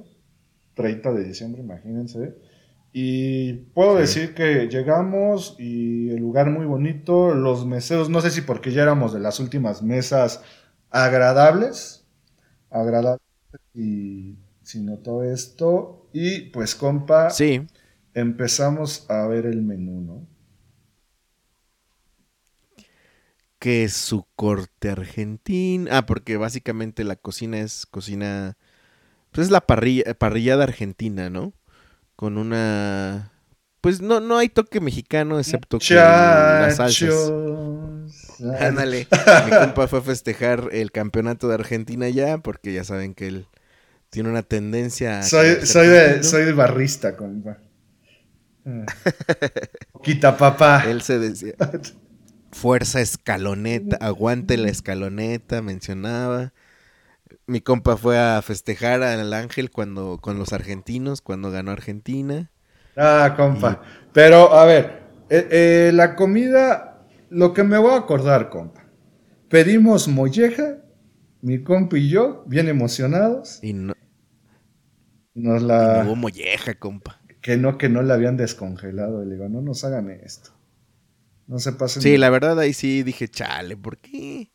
S3: 30 de diciembre, imagínense. Y puedo decir que llegamos y el lugar muy bonito. Los meseros, no sé si porque ya éramos de las últimas mesas agradables. Agradables. Y si notó esto. Y pues, compa.
S2: Sí.
S3: Empezamos a ver el menú, ¿no?
S2: Que su corte argentina. Ah, porque básicamente la cocina es cocina Pues es la parrilla, parrillada argentina, ¿no? Con una... Pues no, no hay toque mexicano excepto que las salsas. Ándale. Mi compa fue a festejar el campeonato de Argentina ya, porque ya saben que él tiene una tendencia.
S3: soy, soy, de, soy de barrista, compa. Quita papá.
S2: Él se decía. Fuerza escaloneta, aguante la escaloneta, mencionaba. Mi compa fue a festejar al Ángel cuando con los argentinos, cuando ganó Argentina.
S3: Ah, compa. Pero, a ver, eh, eh, la comida, lo que me voy a acordar, compa. Pedimos molleja, mi compa y yo, bien emocionados.
S2: Y no.
S3: Nos la.
S2: hubo molleja, compa.
S3: Que no, que no la habían descongelado. le digo, no nos hagan esto. No se pasen.
S2: Sí, la verdad ahí sí dije, chale, ¿por qué?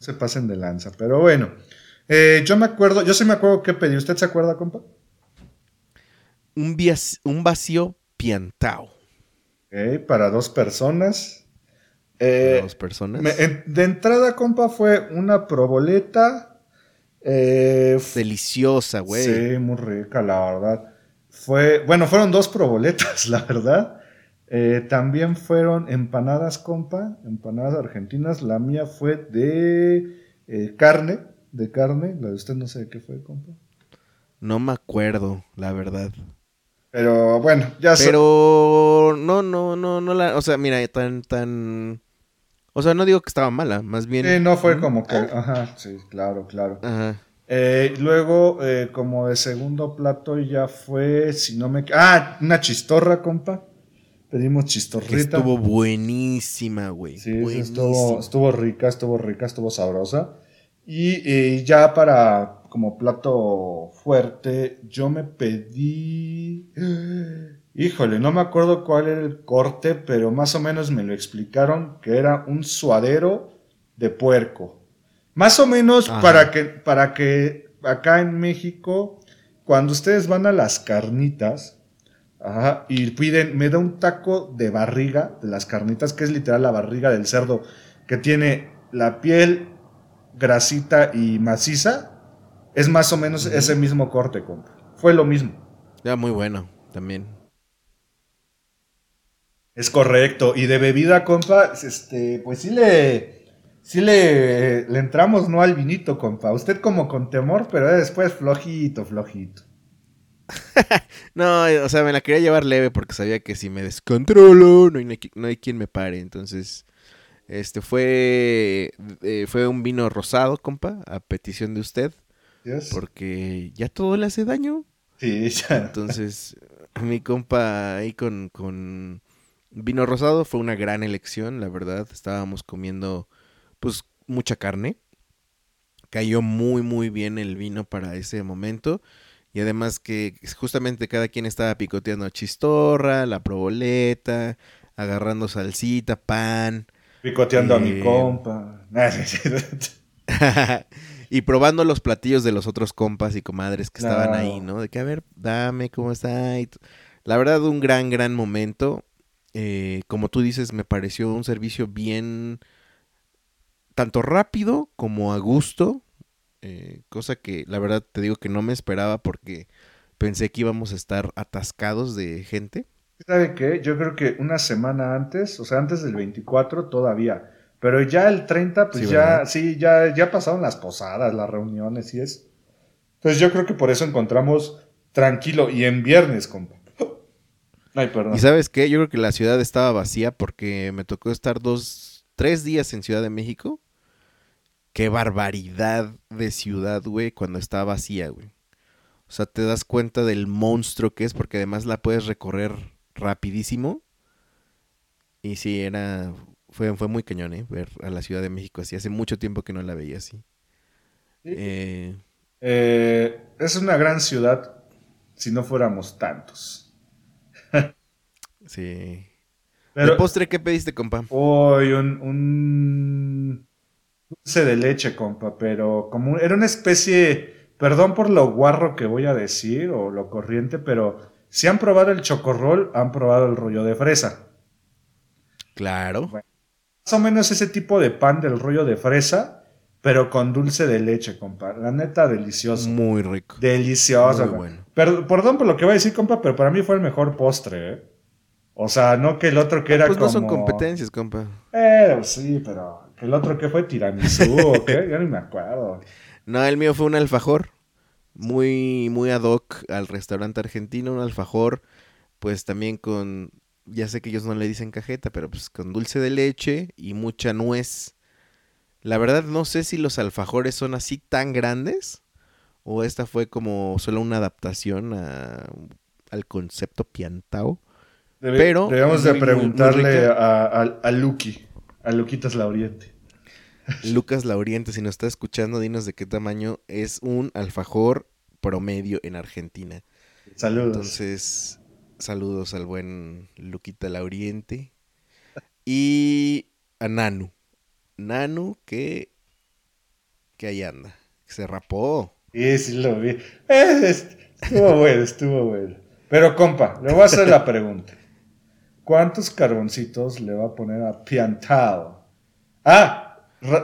S3: No se pasen de lanza. Pero bueno, eh, yo me acuerdo, yo sí me acuerdo qué pedí. ¿Usted se acuerda, compa?
S2: Un, un vacío piantao.
S3: Ok, para dos personas.
S2: para eh, dos personas.
S3: de entrada, compa, fue una proboleta.
S2: Eh, Deliciosa, güey.
S3: Sí, muy rica, la verdad. Fue, bueno, fueron dos proboletas, la verdad. Eh, también fueron empanadas, compa, empanadas argentinas. La mía fue de eh, carne, de carne. La de usted no sé qué fue, compa.
S2: No me acuerdo, la verdad.
S3: Pero bueno, ya
S2: sé. Pero no, no, no, no la, o sea, mira, tan, tan, o sea, no digo que estaba mala, más bien.
S3: Sí, no fue como que, ajá, sí, claro, claro. Ajá. Eh, luego, como de segundo plato ya fue, si no me, ah, una chistorra, compa. Pedimos chistorrita.
S2: estuvo buenísima, güey.
S3: Sí, estuvo, estuvo, rica, estuvo rica, estuvo sabrosa. Y ya para como plato fuerte, yo me pedí... Híjole, no me acuerdo cuál era el corte, pero más o menos me lo explicaron que era un suadero de puerco. Más o menos para que, para que acá en México, cuando ustedes van a las carnitas, Ajá, y piden, me da un taco de barriga de las carnitas, que es literal la barriga del cerdo, que tiene la piel grasita y maciza. Es más o menos ese mismo corte, compa. Fue lo mismo.
S2: Ya, muy bueno, también.
S3: Es correcto. Y de bebida, compa, este, pues sí le. Sí le, le entramos, ¿no? Al vinito, compa. Usted como con temor, pero después flojito, flojito.
S2: no, o sea, me la quería llevar leve porque sabía que si me descontrolo, no hay, no hay quien me pare. Entonces, este fue, eh, fue un vino rosado, compa, a petición de usted. Porque ya todo le hace daño.
S3: Sí, ya.
S2: Entonces, mi compa ahí con, con vino rosado fue una gran elección, la verdad. Estábamos comiendo, pues, mucha carne. Cayó muy, muy bien el vino para ese momento. Y además que justamente cada quien estaba picoteando chistorra, la proboleta, agarrando salsita, pan.
S3: Picoteando a mi eh, compa.
S2: y probando los platillos de los otros compas y comadres que estaban ahí, ¿no? De que, a ver, dame, ¿cómo está? la verdad, un gran, gran momento. Eh, como tú dices, me pareció un servicio bien, tanto rápido como a gusto. Eh, cosa que la verdad te digo que no me esperaba porque pensé que íbamos a estar atascados de gente.
S3: ¿Sabe qué? Yo creo que una semana antes, o sea, antes del 24 todavía, pero ya el 30, pues ya, sí, ya, ya pasaron las posadas, las reuniones y eso. Entonces yo creo que por eso encontramos tranquilo y en viernes, compa. Ay, perdón.
S2: ¿Y sabes qué? Yo creo que la ciudad estaba vacía porque me tocó estar dos, tres días en Ciudad de México qué barbaridad de ciudad, güey, cuando está vacía, güey. O sea, te das cuenta del monstruo que es porque además la puedes recorrer rapidísimo. Y sí, era... Fue, fue muy cañón, ¿eh? Ver a la Ciudad de México así. Hace mucho tiempo que no la veía así.
S3: Eh, eh, es una gran ciudad si no fuéramos tantos.
S2: sí. Pero, ¿De postre qué pediste, compa?
S3: Hoy un dulce de leche, compa, pero como era una especie, perdón por lo guarro que voy a decir o lo corriente, pero si han probado el chocorrol, han probado el rollo de fresa.
S2: Claro.
S3: más o menos ese tipo de pan del rollo de fresa, pero con dulce de leche, compa. La neta, delicioso.
S2: Muy rico.
S3: Delicioso.
S2: Muy bueno.
S3: Pero- perdón por lo que voy a decir, compa, pero para mí fue el mejor postre, ¿eh? O sea, no que el otro que era
S2: Pues
S3: como...
S2: no son competencias, compa.
S3: Eh, sí, pero el otro que fue tiramisú o qué, ya ni me acuerdo.
S2: No, el mío fue un alfajor. Muy, muy ad hoc al restaurante argentino. Un alfajor, pues también con. Ya sé que ellos no le dicen cajeta, pero pues con dulce de leche y mucha nuez. La verdad, no sé si los alfajores son así tan grandes. O esta fue como solo una adaptación a- al concepto piantao.
S3: Debe-
S2: Pero
S3: Debemos de
S2: muy, muy, muy
S3: preguntarle a, a, a Lucky, a Luquitas Lauriente.
S2: Lucas Lauriente, si nos está escuchando, dinos de qué tamaño es un alfajor promedio en Argentina.
S3: Saludos.
S2: Entonces, saludos al buen Luquita Lauriente. Y a Nanu. Nanu que, que ahí anda. que Se rapó.
S3: Sí, sí lo vi. Eh, es- estuvo bueno, estuvo bueno. Pero, compa, le voy a hacer la pregunta. ¿Cuántos carboncitos le va a poner a Piantao? Ah,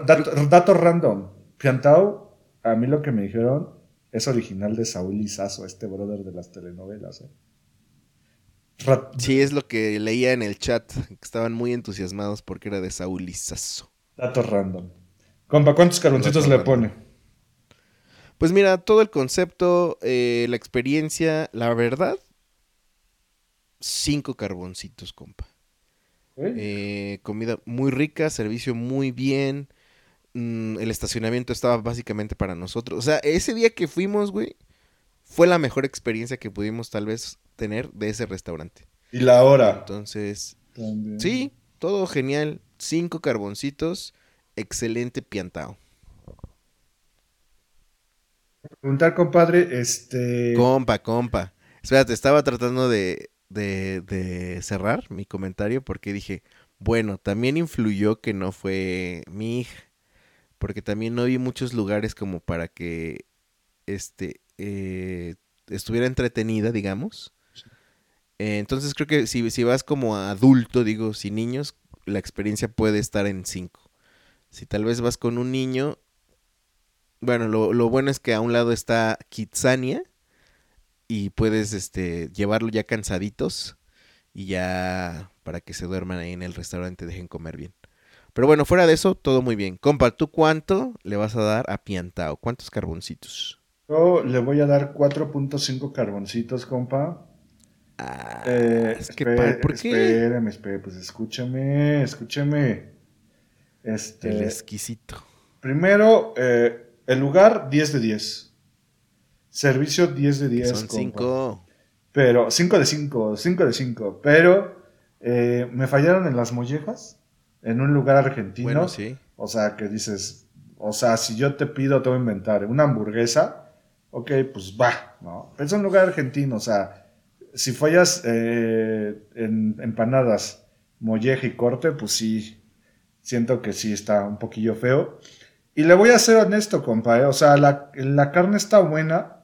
S3: dato, dato random. Piantao, a mí lo que me dijeron, es original de Saúl Lizazo, este brother de las telenovelas. ¿eh?
S2: Sí, es lo que leía en el chat. Estaban muy entusiasmados porque era de Saúl Lizazo.
S3: dato random. Compa, ¿cuántos carboncitos
S2: Dato
S3: le
S2: random.
S3: pone?
S2: Pues mira, todo el concepto, eh, la experiencia, la verdad, cinco carboncitos, compa.
S3: ¿Eh?
S2: Eh, comida muy rica, servicio muy bien. mm, el estacionamiento estaba básicamente para nosotros. O sea, ese día que fuimos, güey, fue la mejor experiencia que pudimos tal vez tener de ese restaurante.
S3: Y la hora.
S2: Entonces,
S3: También.
S2: sí, todo genial. Cinco carboncitos, excelente piantao.
S3: Preguntar, compadre, este...
S2: Compa, compa. Espérate, estaba tratando de, de, de cerrar mi comentario porque dije, bueno, también influyó que no fue mi hija. Porque también no vi muchos lugares como para que este eh, estuviera entretenida, digamos. Eh, entonces creo que si, si vas como adulto, digo, sin niños, la experiencia puede estar en 5. Si tal vez vas con un niño, bueno, lo, lo bueno es que a un lado está Kitsania y puedes este llevarlo ya cansaditos y ya para que se duerman ahí en el restaurante dejen comer bien. Pero bueno, fuera de eso, todo muy bien. Compa, ¿tú cuánto le vas a dar a Piantao? ¿Cuántos carboncitos?
S3: Yo le voy a dar 4.5 carboncitos, compa.
S2: Ah,
S3: Eh,
S2: es que
S3: espé-
S2: ¿por qué?
S3: Espérame, espérame, pues escúchame, escúchame. Este,
S2: El exquisito.
S3: primero, eh, el lugar 10 de 10. Servicio 10 de 10.
S2: Son
S3: compa.
S2: cinco.
S3: Pero 5 de 5, 5 de 5. Pero eh, me fallaron en las mollejas, en un lugar argentino.
S2: Bueno, sí.
S3: O sea, que dices, o sea, si yo te pido, te voy a inventar una hamburguesa, ok, pues va, ¿no? Es un lugar argentino, o sea, si fallas eh, en empanadas, molleja y corte, pues sí, siento que sí está un poquillo feo. Y le voy a ser honesto, compa, ¿eh? o sea, la, la carne está buena.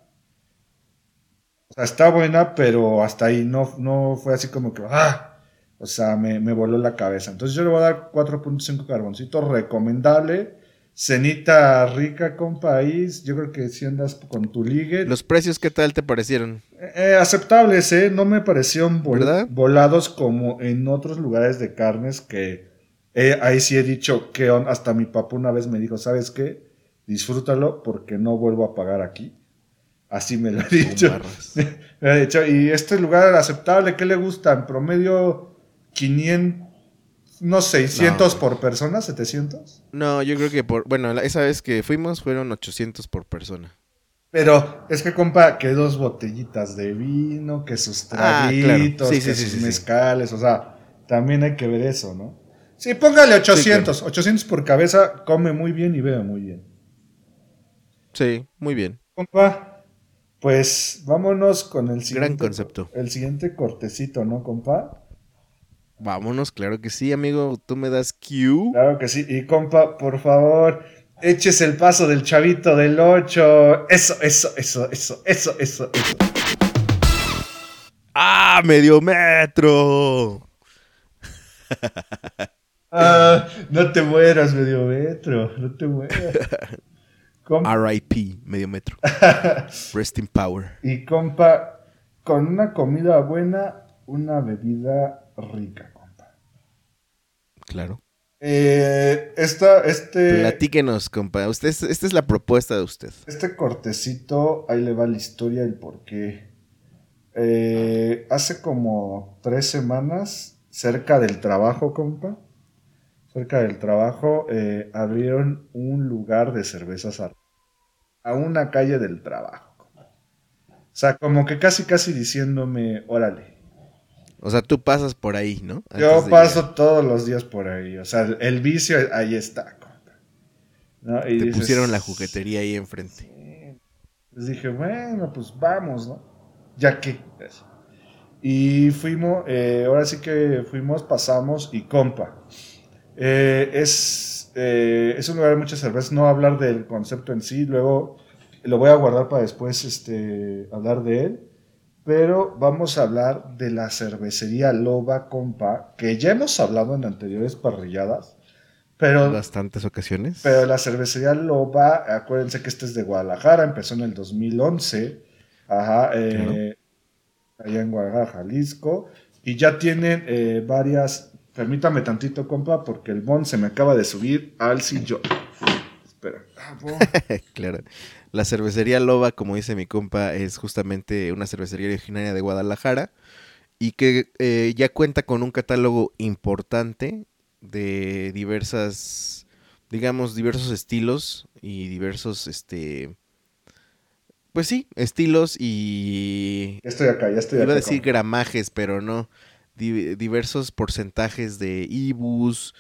S3: O sea, está buena, pero hasta ahí no, no fue así como que, ah, o sea, me, me voló la cabeza. Entonces yo le voy a dar 4.5 carboncitos, recomendable. Cenita rica, compa, ahí. Yo creo que si andas con tu ligue.
S2: ¿Los precios qué tal te parecieron?
S3: Eh, aceptables, ¿eh? No me parecieron vol-
S2: ¿Verdad?
S3: volados como en otros lugares de carnes que eh, ahí sí he dicho que on- hasta mi papá una vez me dijo, ¿sabes qué? Disfrútalo porque no vuelvo a pagar aquí. Así me lo ha dicho. Me ha dicho, y este lugar aceptable, ¿qué le gusta? En promedio 500, no 600
S2: No.
S3: por persona, 700.
S2: No, yo creo que por... Bueno, esa vez que fuimos fueron 800 por persona.
S3: Pero es que, compa, que dos botellitas de vino, que sus
S2: Ah, claro.
S3: traguitos,
S2: Sí,
S3: que
S2: sí,
S3: sus
S2: sí,
S3: mezcales, o sea, también hay que ver eso, ¿no? Sí, póngale 800, 800 por cabeza, come muy bien y bebe muy bien.
S2: Sí, muy bien.
S3: Compa, pues vámonos con el siguiente.
S2: Gran concepto.
S3: El siguiente cortecito, ¿no, compa?
S2: Vámonos, claro que sí, amigo. Tú me das Q.
S3: Claro que sí. Y compa, por favor, échese el paso del chavito del 8. Eso, eso, eso, eso, eso, eso, eso.
S2: ¡Ah, medio metro!
S3: Ah, no te mueras, medio metro. No te mueras.
S2: RIP, medio metro. Rest in power.
S3: Y compa, con una comida buena, una bebida rica, compa.
S2: Claro.
S3: Eh, esta, este.
S2: Platíquenos, compa. Usted, esta es la propuesta de usted.
S3: Este cortecito, ahí le va la historia y el por qué. Eh, hace como tres semanas, cerca del trabajo, compa, cerca del trabajo, eh, abrieron un lugar de cervezas a una calle del trabajo. O sea, como que casi, casi diciéndome, órale.
S2: O sea, tú pasas por ahí, ¿no?
S3: Yo paso todos los días por ahí. O sea, el, vicio ahí está.
S2: Compa. Y Te pusieron la juguetería ahí enfrente.
S3: Les dije, bueno, pues vamos, ¿no? ya que. Y fuimos, eh, ahora sí que fuimos, pasamos y compa. Eh, es, eh, es un lugar de muchas cervezas, no hablar del concepto en sí, luego lo voy a guardar para después este, hablar de él. Pero vamos a hablar de la cervecería Loba Compa, que ya hemos hablado en anteriores parrilladas. Pero,
S2: bastantes ocasiones.
S3: Pero la cervecería Loba, acuérdense que este es de Guadalajara, empezó en el 2011. Ajá, eh, allá en Guadalajara, Jalisco. Y ya tienen varias. Permítame tantito, compa, porque el Bon se me acaba de subir al sillón. Espera. Ah,
S2: claro. La cervecería Loba, como dice mi compa, es justamente una cervecería originaria de Guadalajara y que eh, ya cuenta con un catálogo importante de diversas, digamos, diversos estilos y diversos, este, pues sí, estilos y...
S3: Ya estoy acá, ya estoy acá.
S2: Iba a decir gramajes, pero no. Diversos porcentajes de ibus,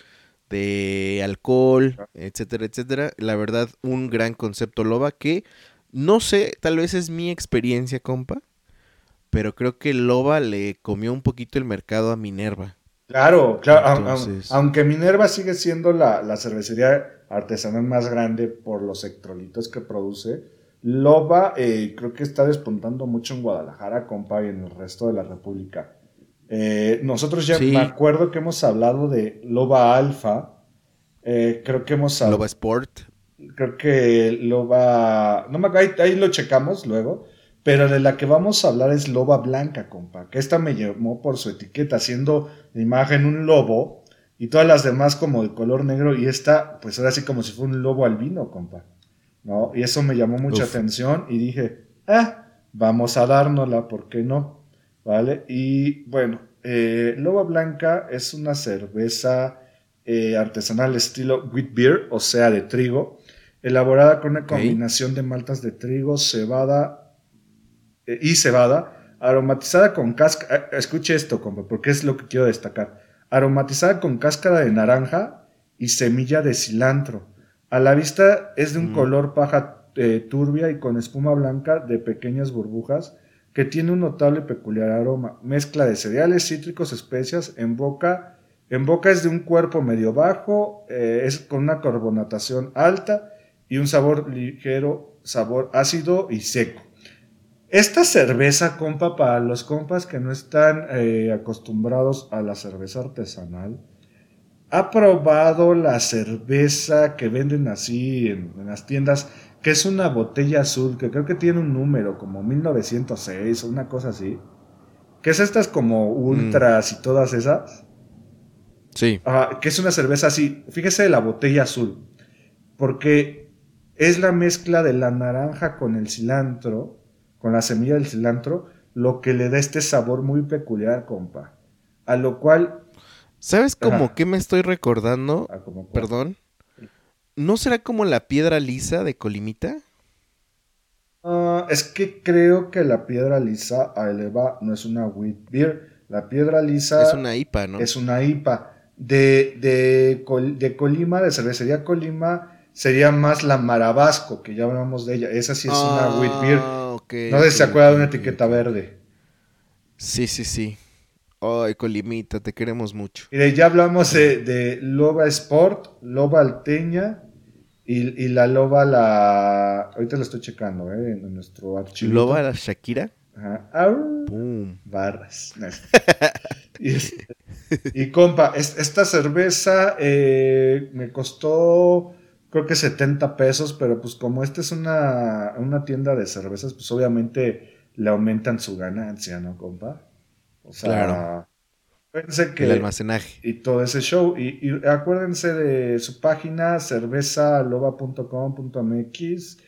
S2: de alcohol, etcétera, etcétera. La verdad, un gran concepto loba que no sé, tal vez es mi experiencia, compa, pero creo que Loba le comió un poquito el mercado a Minerva.
S3: Claro, claro, aunque Minerva sigue siendo la, la cervecería artesanal más grande por los electrolitos que produce, Loba eh, creo que está despuntando mucho en Guadalajara, compa, y en el resto de la República. Eh, nosotros ya me acuerdo que hemos hablado de Loba Alfa. Eh, creo que hemos
S2: hablado. Loba Sport.
S3: Creo que Loba. No me ahí, ahí lo checamos luego. Pero de la que vamos a hablar es Loba Blanca, compa. Que esta me llamó por su etiqueta, haciendo la imagen un lobo. Y todas las demás como de color negro. Y esta, pues ahora sí como si fuera un lobo albino, compa. ¿no? Y eso me llamó mucha atención y dije, ah, vamos a dárnosla, ¿por qué no? ¿Vale? Y bueno, eh, Loba Blanca es una cerveza eh, artesanal estilo wheat beer, o sea, de trigo, elaborada con una combinación de maltas de trigo, cebada eh, y cebada, aromatizada con cáscara, escuche esto, compa, porque es lo que quiero destacar, aromatizada con cáscara de naranja y semilla de cilantro a la vista es de un mm. color paja turbia y con espuma blanca de pequeñas burbujas que tiene un notable y peculiar aroma. Mezcla de cereales, cítricos, especias. En boca, en boca es de un cuerpo medio bajo, eh, es con una carbonatación alta y un sabor ligero, sabor ácido y seco. Esta cerveza, compa, para los compas que no están eh, acostumbrados a la cerveza artesanal, ha probado la cerveza que venden así en, las tiendas, que es una botella azul, que creo que tiene un número, como 1906 o una cosa así. Que es estas como ultras y todas esas.
S2: Sí.
S3: que es una cerveza así. Fíjese la botella azul. Porque es la mezcla de la naranja con el cilantro, con la semilla del cilantro, lo que le da este sabor muy peculiar, compa. A lo cual
S2: ¿Sabes como que me estoy recordando? Ah, Perdón. ¿No será como la piedra lisa de Colimita?
S3: Ah, es que creo que la piedra lisa a eleva no es una wheat beer. La piedra lisa.
S2: Es una IPA, ¿no?
S3: Es una IPA. De, de, de Colima, de cervecería Colima, sería más la Marabasco, que ya hablamos de ella. Esa sí es una wheat beer. Ah, no sé si se acuerda de una etiqueta verde.
S2: Sí, sí, sí. Ay, Colimita, te queremos mucho.
S3: Mire, ya hablamos de, Loba Sport, Loba Alteña y, la Loba la... Ahorita la estoy checando, ¿eh? En nuestro archivo.
S2: ¿Loba la Shakira?
S3: Ajá. Barras. Y compa, esta cerveza eh, me costó creo que 70 pesos, pero pues como esta es una, una tienda de cervezas, pues obviamente le aumentan su ganancia, ¿no, compa? O sea, claro.
S2: que... El almacenaje.
S3: Y todo ese show. Y, acuérdense de su página, cervezaloba.com.mx.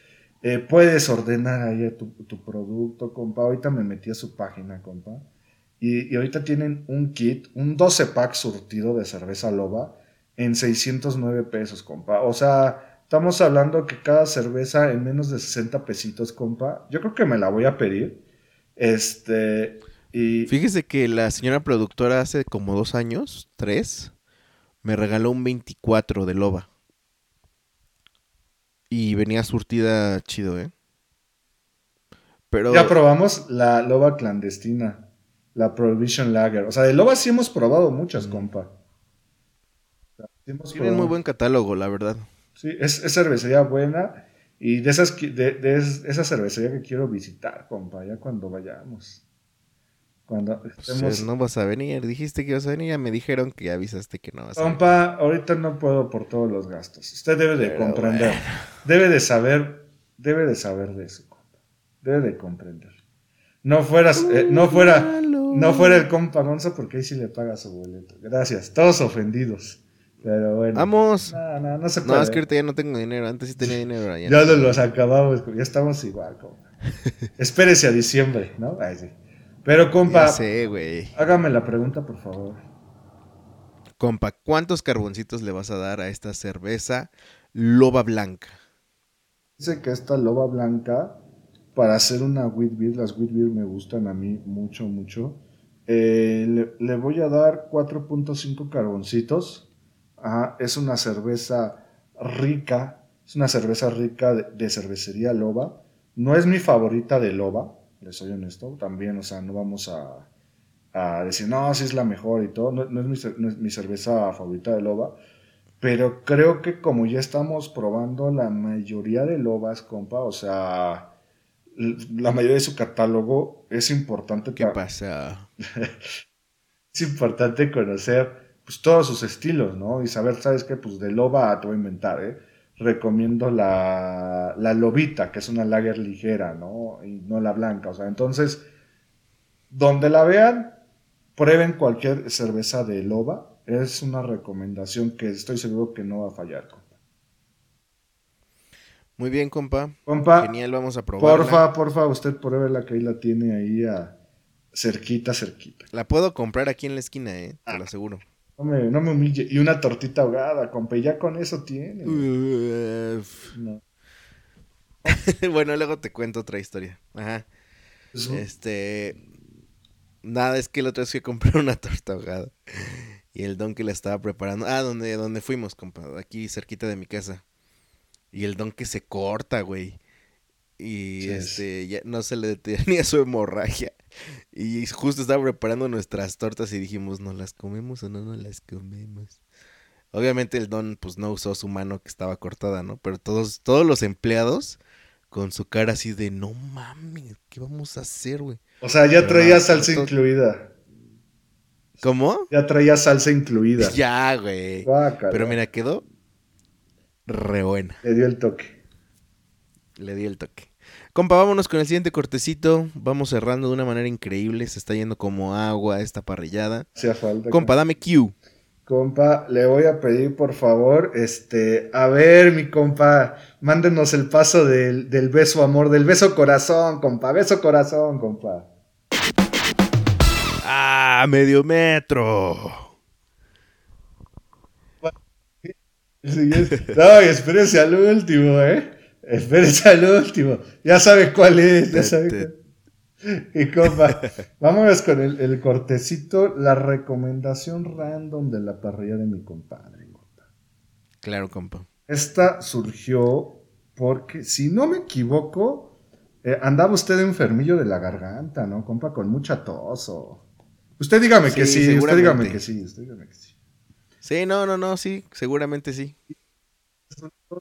S3: Eh, puedes ordenar ahí tu, tu, producto, compa. Ahorita me metí a su página, compa. Y, y, ahorita tienen un kit, un 12 pack surtido de cerveza loba en 609 pesos, compa. O sea, estamos hablando que cada cerveza en menos de 60 pesitos, compa. Yo creo que me la voy a pedir. Este, y...
S2: Fíjese que la señora productora hace como dos años, tres, me regaló un 24 de loba. Y venía surtida chido, ¿eh?
S3: Pero... Ya probamos la loba clandestina, la Prohibition Lager. O sea, de loba sí hemos probado muchas, compa.
S2: Tienen muy buen catálogo, la verdad.
S3: Sí, es, cervecería buena y de, esas, de, esa cervecería que quiero visitar, compa, ya cuando vayamos. Cuando
S2: pues no vas a venir, dijiste que ibas a venir, ya me dijeron que avisaste que no vas
S3: a venir. Compa, ahorita no puedo por todos los gastos. Usted debe de comprender, debe de saber, debe de saber de eso, compa. Debe de comprender. No fueras, eh, no fuera, no fuera el compa Gonzo porque ahí sí le paga su boleto. Gracias, todos ofendidos. Pero bueno.
S2: Vamos.
S3: No, no, no se
S2: puede. No, es que ahorita ya no tengo dinero. Antes sí tenía dinero.
S3: Ya, ya los acabamos. Ya estamos igual. Espérese a diciembre, ¿no? Ay, sí. Pero, compa.
S2: sé, güey.
S3: Hágame la pregunta, por favor.
S2: Compa, ¿cuántos carboncitos le vas a dar a esta cerveza loba blanca?
S3: Dice que esta loba blanca, para hacer una wheat beer, las wheat beer me gustan a mí mucho, mucho. Eh, le, le voy a dar 4.5 carboncitos es una cerveza rica, es una cerveza rica de, cervecería Loba. No es mi favorita de Loba, le soy honesto, también, o sea, no vamos a, decir, no, sí es la mejor y todo, no, es mi, cerveza favorita de Loba, pero creo que como ya estamos probando la mayoría de Lobas, compa, o sea, la mayoría de su catálogo es importante.
S2: ¿Qué pasa?
S3: es importante conocer pues todos sus estilos, ¿no? Y saber, ¿sabes qué? Pues de loba te voy a inventar, ¿eh? Recomiendo la, la lobita, que es una lager ligera, ¿no? Y no la blanca, o sea, entonces, donde la vean, prueben cualquier cerveza de loba. Es una recomendación que estoy seguro que no va a fallar, compa.
S2: Muy bien, compa.
S3: Compa.
S2: Genial, vamos a probarla.
S3: Porfa, porfa, usted pruébela que ahí la tiene ahí a cerquita, cerquita.
S2: La puedo comprar aquí en la esquina, eh, te lo aseguro.
S3: No me, no me humille. Y una tortita ahogada, compa. Y ya con eso tiene.
S2: bueno, luego te cuento otra historia. Ajá. Este. Nada, es que el otro día fui a comprar una torta ahogada. Y el don que la estaba preparando. Ah, donde, donde fuimos, compa. Aquí cerquita de mi casa. Y el don que se corta, güey. Y este, ya no se le detenía su hemorragia. Y justo estaba preparando nuestras tortas y dijimos, ¿no las comemos o no nos las comemos? Obviamente el don pues no usó su mano que estaba cortada, ¿no? Pero todos, todos los empleados con su cara así de, no mames, ¿qué vamos a hacer, güey?
S3: O sea, ya traía salsa incluida.
S2: ¿Cómo?
S3: Ya traía salsa incluida.
S2: ya, güey. Pero mira, quedó re buena.
S3: Le dio el toque.
S2: Le dio el toque. Compa, vámonos con el siguiente cortecito. Vamos cerrando de una manera increíble. Se está yendo como agua esta parrillada.
S3: Hacía falta.
S2: Compa, dame Q.
S3: Compa, le voy a pedir por favor, este, a ver, mi compa, mándenos el paso del, del beso amor, del beso corazón, compa, beso corazón, compa.
S2: Ah, medio metro.
S3: No, espérense al último, ¿eh? Espérense al último. Ya sabes cuál es. Ya sabes Y compa, vámonos con el, cortecito, la recomendación random de la parrilla de mi compadre.
S2: Claro, compa.
S3: Esta surgió porque, si no me equivoco, eh, andaba usted enfermillo de la garganta, ¿no, compa? Con mucha tos. Usted dígame que sí, usted dígame que sí, usted dígame que sí.
S2: Sí, no, no, no, sí, seguramente sí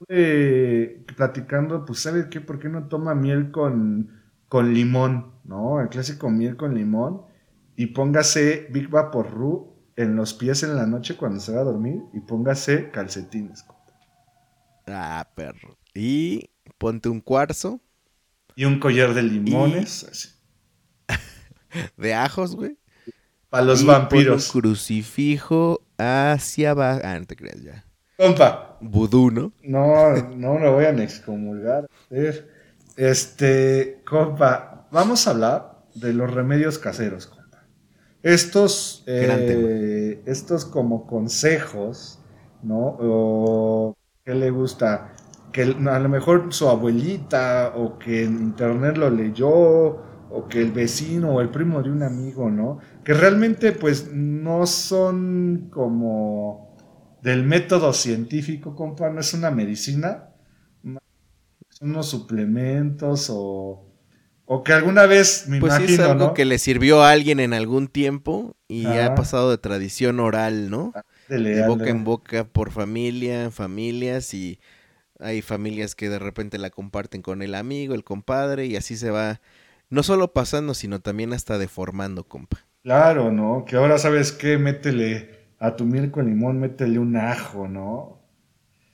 S3: de, platicando, pues, ¿sabe qué? ¿Por qué no toma miel con, limón? ¿No? El clásico miel con limón. Y póngase Big Vapor Ru en los pies en la noche cuando se va a dormir y póngase calcetines.
S2: Ah, perro. Y ponte un cuarzo
S3: Y un collar de limones. así.
S2: de ajos, güey.
S3: Para los
S2: y
S3: vampiros.
S2: Un crucifijo hacia abajo. Ah, no te creas ya.
S3: Compa,
S2: Vudú, ¿no?
S3: no, no me voy a excomulgar. Este, compa, vamos a hablar de los remedios caseros, compa. Estos, eh, estos como consejos, ¿no? O, ¿Qué le gusta? Que a lo mejor su abuelita o que en internet lo leyó o que el vecino o el primo de un amigo, ¿no? Que realmente pues no son como del método científico, compa, no es una medicina, son unos suplementos o, o que alguna vez, me
S2: Pues sí es algo
S3: ¿no?
S2: que le sirvió a alguien en algún tiempo y ha pasado de tradición oral, ¿no?
S3: Dele,
S2: De boca en boca por familia, familias y hay familias que de repente la comparten con el amigo, el compadre y así se va no solo pasando, sino también hasta deformando, compa.
S3: Claro, ¿no? Que ahora sabes qué, métele a tu miel con limón, métele un ajo, ¿no?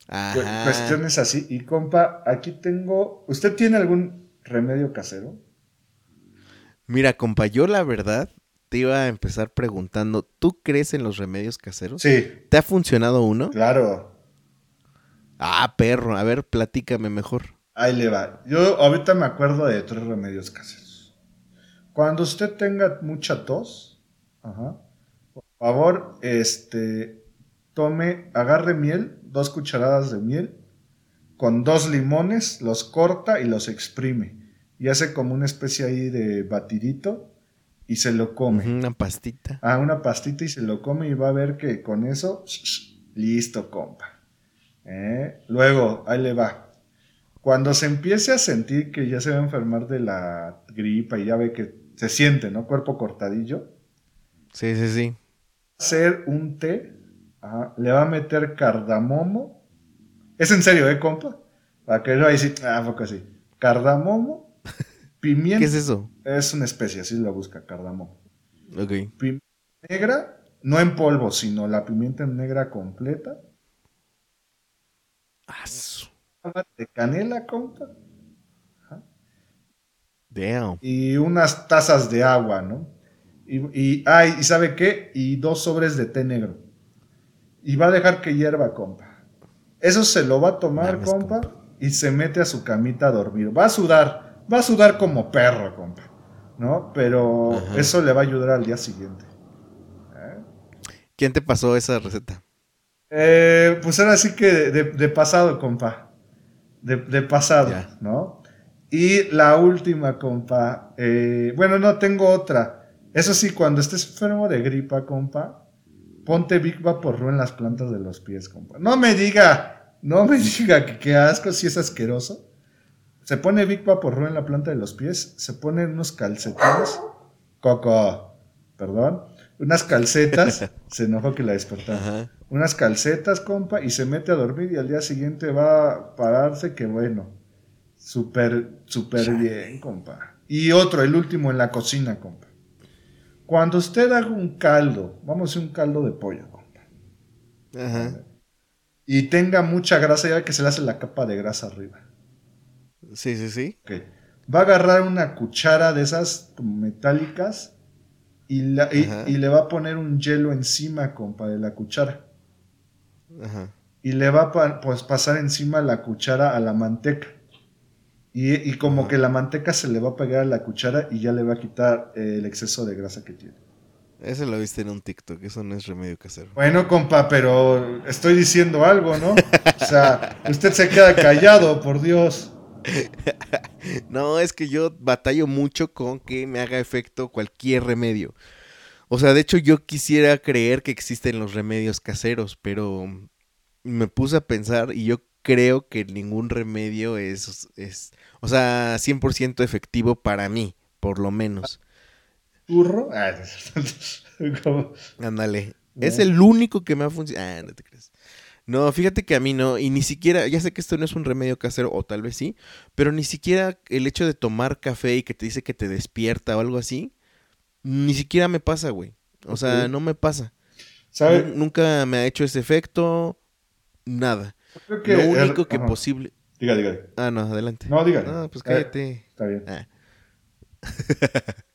S2: Ajá.
S3: Cuestiones así. Y compa, aquí tengo. ¿Usted tiene algún remedio casero?
S2: Mira, compa, yo la verdad te iba a empezar preguntando, ¿tú crees en los remedios caseros?
S3: Sí,
S2: ¿Te ha funcionado uno?
S3: claro.
S2: Ah, perro, a ver, platícame mejor.
S3: Ahí le va. Yo ahorita me acuerdo de tres remedios caseros. Cuando usted tenga mucha tos, ajá, favor, este, tome, agarre miel, dos cucharadas de miel, con dos limones, los corta y los exprime. Y hace como una especie ahí de batidito y se lo come.
S2: Una pastita.
S3: a una pastita y se lo come y va a ver que con eso, listo, compa. ¿Eh? Luego, ahí le va. Cuando se empiece a sentir que ya se va a enfermar de la gripa y ya ve que se siente, ¿no? Cuerpo cortadillo,
S2: Sí, sí, sí.
S3: Hacer un té, le va a meter cardamomo. Es en serio, ¿eh, compa? Para que no ahí sí, ah, poco así. Cardamomo, pimienta.
S2: ¿Qué es eso?
S3: Es una especie, así lo busca, cardamomo.
S2: Ok.
S3: pimienta negra, no en polvo, sino la pimienta negra completa,
S2: su-
S3: de canela, compa,
S2: Damn.
S3: y unas tazas de agua, ¿no? Y, y, ay, ¿y sabe qué? Y dos sobres de té negro. Y va a dejar que hierva, compa. Eso se lo va a tomar,
S2: Mames,
S3: compa,
S2: compa.
S3: y se mete a su camita a dormir. Va a sudar, va a sudar como perro, compa, ¿no? Pero
S2: Ajá.
S3: eso le va a ayudar al día siguiente.
S2: ¿Quién te pasó esa receta?
S3: Eh, pues ahora sí que de, de- de pasado, compa. De, de pasado,
S2: Ya.
S3: ¿no? Y la última, compa. eh, bueno, no tengo otra. Eso sí, cuando estés enfermo de gripa, compa, ponte Big Vaporru en las plantas de los pies, compa. No me diga, no me diga que qué asco, si es asqueroso. Se pone Big Vaporru en la planta de los pies, se ponen unos calcetines. Coco, perdón. Unas calcetas. se enojó que la despertaron
S2: Ajá.
S3: unas calcetas, compa, y se mete a dormir y al día siguiente va a pararse, que bueno, súper, súper bien, compa. Y otro, el último en la cocina, compa. Cuando usted haga un caldo, vamos a hacer un caldo de pollo, compa,
S2: Ajá.
S3: y tenga mucha grasa, ya ve que se le hace la capa de grasa arriba.
S2: Sí, sí, sí.
S3: Ok. Va a agarrar una cuchara de esas metálicas y, la- y-
S2: Ajá.
S3: y le va a poner un hielo encima, compa, de la cuchara.
S2: Ajá.
S3: y le va a pues, pasar encima la cuchara a la manteca. Y, y como que la manteca se le va a pegar a la cuchara y ya le va a quitar eh, el exceso de grasa que tiene.
S2: Ese lo viste en un TikTok, eso no es remedio casero.
S3: Bueno, compa, pero estoy diciendo algo, ¿no? O sea, usted se queda callado, por Dios.
S2: No, es que yo batallo mucho con que me haga efecto cualquier remedio. O sea, de hecho yo quisiera creer que existen los remedios caseros, pero me puse a pensar y yo creo que ningún remedio es, es o sea, 100% efectivo para mí, por lo menos.
S3: ¿Turro? Ah.
S2: Ándale. Es el único que me ha funcionado. Ah, no te crees. No, fíjate que a mí no, y ni siquiera, ya sé que esto no es un remedio casero, o tal vez sí, pero ni siquiera el hecho de tomar café y que te dice que te despierta o algo así, ni siquiera me pasa, güey. O sea, no me pasa.
S3: ¿Sabe?
S2: Nunca me ha hecho ese efecto, nada.
S3: Creo que
S2: Lo único que
S3: ajá.
S2: posible...
S3: Diga, diga.
S2: Ah, no, adelante.
S3: No, diga.
S2: No, pues cállate.
S3: Está bien.
S2: Ah.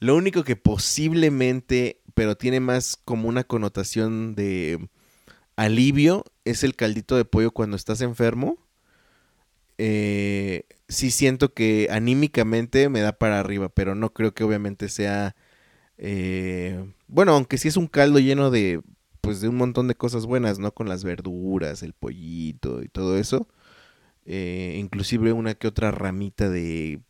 S2: Lo único que posiblemente, pero tiene más como una connotación de alivio, es el caldito de pollo cuando estás enfermo. Eh, sí siento que anímicamente me da para arriba, pero no creo que obviamente sea... eh, bueno, aunque sí es un caldo lleno de pues de un montón de cosas buenas, ¿no? Con las verduras, el pollito y todo eso. Eh, inclusive una que otra ramita de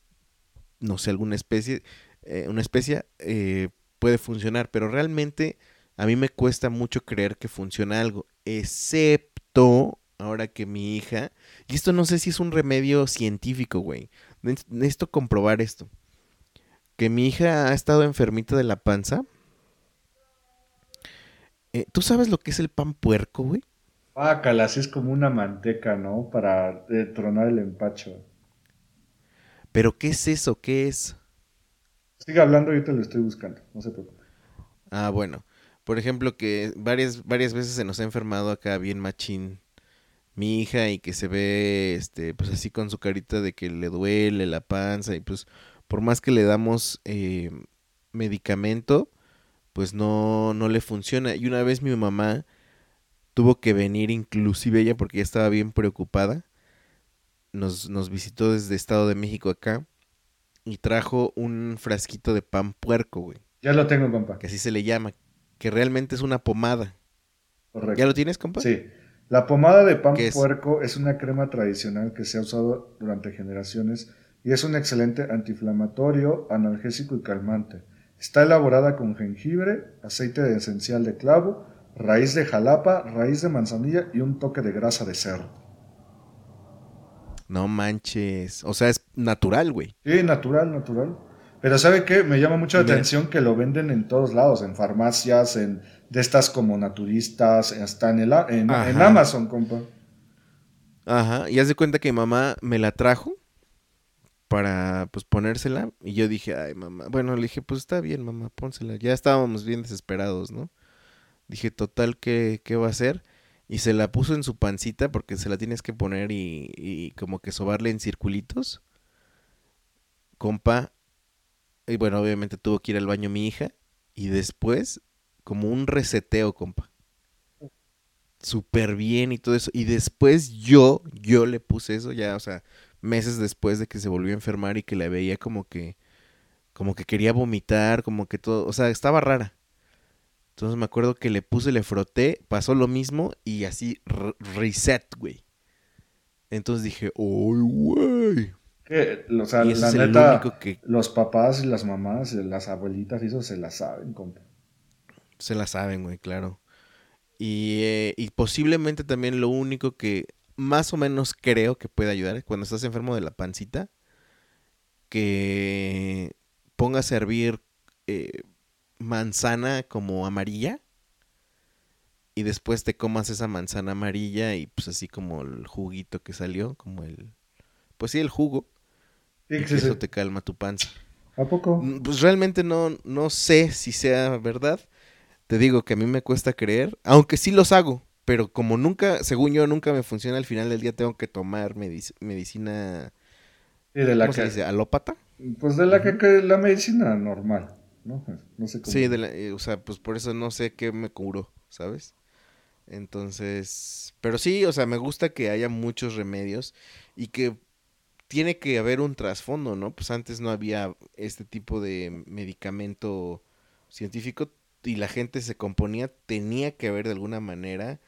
S2: no sé, alguna especie, eh, una especie eh, puede funcionar, pero realmente a mí me cuesta mucho creer que funciona algo, excepto ahora que mi hija, y esto no sé si es un remedio científico, güey, Ne- necesito comprobar esto, que mi hija ha estado enfermita de la panza. Eh, ¿Tú sabes lo que es el pan puerco, güey?
S3: Pácala, así es como una manteca, ¿no? Para eh, tronar el empacho.
S2: ¿Pero qué es eso? ¿Qué es?
S3: Siga hablando, yo te lo estoy buscando. No se preocupe.
S2: Ah, bueno. Por ejemplo, que varias, varias veces se nos ha enfermado acá bien machín mi hija y que se ve, este, pues así con su carita de que le duele la panza y pues por más que le damos eh, medicamento, pues no, no le funciona. Y una vez mi mamá tuvo que venir inclusive ella porque ya estaba bien preocupada. Nos, nos visitó desde Estado de México acá y trajo un frasquito de pan puerco, güey
S3: Ya lo tengo, compa.
S2: que así se le llama, que realmente es una pomada.
S3: Correcto.
S2: ¿Ya lo tienes, compa?
S3: Sí. La pomada de pan puerco es una crema tradicional que se ha usado durante generaciones y es un excelente antiinflamatorio, analgésico y calmante. Está elaborada con jengibre, aceite de esencial de clavo, raíz de jalapa, raíz de manzanilla y un toque de grasa de cerdo.
S2: No manches. O sea, es natural, güey.
S3: Sí, natural, natural. Pero ¿sabe qué? Me llama mucho la atención que lo venden en todos lados, en farmacias, en de estas como naturistas, hasta en, el, en, en Amazon, compa.
S2: Ajá. Y haz de cuenta que mamá me la trajo para pues ponérsela. Y yo dije, ay, mamá. Bueno, le dije, pues está bien, mamá, pónsela. Ya estábamos bien desesperados, ¿no? Dije, total, ¿qué, qué va a hacer? Y se la puso en su pancita porque se la tienes que poner y, y como que sobarle en circulitos. Compa. Y bueno, obviamente tuvo que ir al baño mi hija. Y después, como un reseteo, compa. Súper bien y todo eso. Y después yo, yo le puse eso ya, o sea, meses después de que se volvió a enfermar y que la veía como que, como que quería vomitar, como que todo, o sea, estaba rara. Entonces me acuerdo que le puse, le froté, pasó lo mismo y así re- reset, güey. Entonces dije, ¡ay, güey!
S3: O sea,
S2: Y
S3: la neta,
S2: que
S3: los papás y las mamás, las abuelitas, y eso se la saben, compa.
S2: se la saben, güey, claro. Y, eh, y posiblemente también lo único que más o menos creo que puede ayudar cuando estás enfermo de la pancita, que pongas a hervir eh, manzana como amarilla y después te comas esa manzana amarilla y pues así como el juguito que salió, como el... Pues sí, el jugo.
S3: Sí,
S2: Y
S3: sí,
S2: que
S3: sí.
S2: eso te calma tu panza.
S3: ¿A poco?
S2: Mm, Pues realmente no, no sé si sea verdad. Te digo que a mí me cuesta creer, aunque sí los hago, pero como nunca, según yo, nunca me funciona, al final del día tengo que tomar medic- medicina,
S3: Sí, de la
S2: ¿cómo se
S3: que,
S2: dice? ¿Alópata?
S3: pues de la que, que la medicina normal, ¿no? No sé cómo.
S2: Sí, de la- eh, o sea, pues por eso no sé qué me curó, ¿sabes? Entonces, pero sí, o sea, me gusta que haya muchos remedios y que tiene que haber un trasfondo, ¿no? Pues antes no había este tipo de medicamento científico y la gente se componía, tenía que haber de alguna manera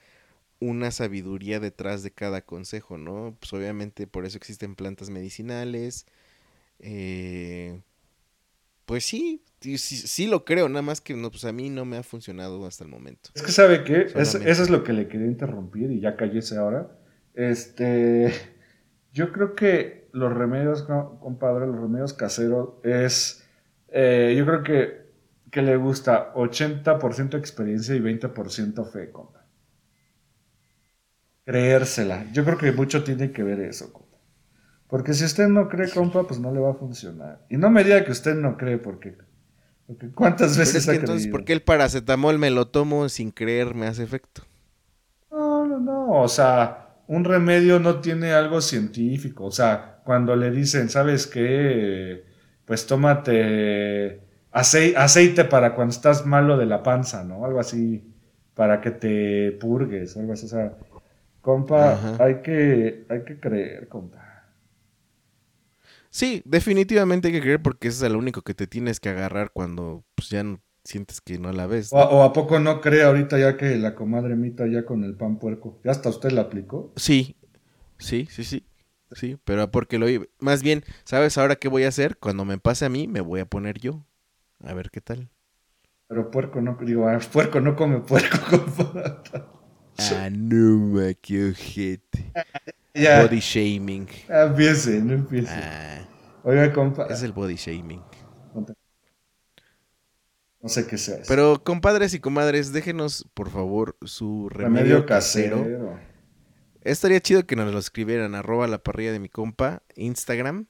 S2: una sabiduría detrás de cada consejo, ¿no? Pues obviamente por eso existen plantas medicinales. eh, pues sí, sí, lo creo, nada más que no, pues a mí no me ha funcionado hasta el momento.
S3: Es que sabe qué, Es- eso es lo que le quería interrumpir y ya cállese ahora. Este, yo creo que los remedios, co- compadre, los remedios caseros es, eh, yo creo que, que le gusta 80% experiencia y 20% fe, compa. Creérsela. Yo creo que mucho tiene que ver eso, compa. Porque si usted no cree, compa, pues no le va a funcionar. Y no me diga que usted no cree, porque ¿Cuántas
S2: Pero
S3: veces
S2: es que
S3: ha
S2: entonces,
S3: creído?
S2: ¿por qué el paracetamol me lo tomo sin creer me hace efecto?
S3: No, no, no. O sea, un remedio no tiene algo científico. O sea, cuando le dicen, ¿sabes qué? Pues tómate acei- aceite para cuando estás malo de la panza, ¿no? Algo así, para que te purgues, algo así. O sea, compa,
S2: Ajá.
S3: hay que, hay que creer, compa.
S2: Sí, definitivamente hay que creer porque ese es lo único que te tienes que agarrar cuando pues, ya no- sientes que no la ves.
S3: O,
S2: ¿no?
S3: o a poco no cree ahorita ya que la comadre Mita ya con el pan puerco. ¿Ya hasta usted la aplicó?
S2: Sí, sí, sí, sí. Sí, pero porque lo Más bien, ¿sabes ahora qué voy a hacer? Cuando me pase a mí, me voy a poner yo. A ver qué tal.
S3: Pero puerco no, digo, ah, puerco no come puerco, compa.
S2: Ah, no, ma, qué ojete.
S3: ya,
S2: Body shaming.
S3: ya empiece, no empiece.
S2: Ah,
S3: Oiga, compa,
S2: es el body shaming.
S3: no sé qué sea eso.
S2: Pero, compadres y comadres, déjenos, por favor, su remedio,
S3: remedio
S2: casero.
S3: casero.
S2: Estaría chido que nos lo escribieran, arroba la parrilla de mi compa, Instagram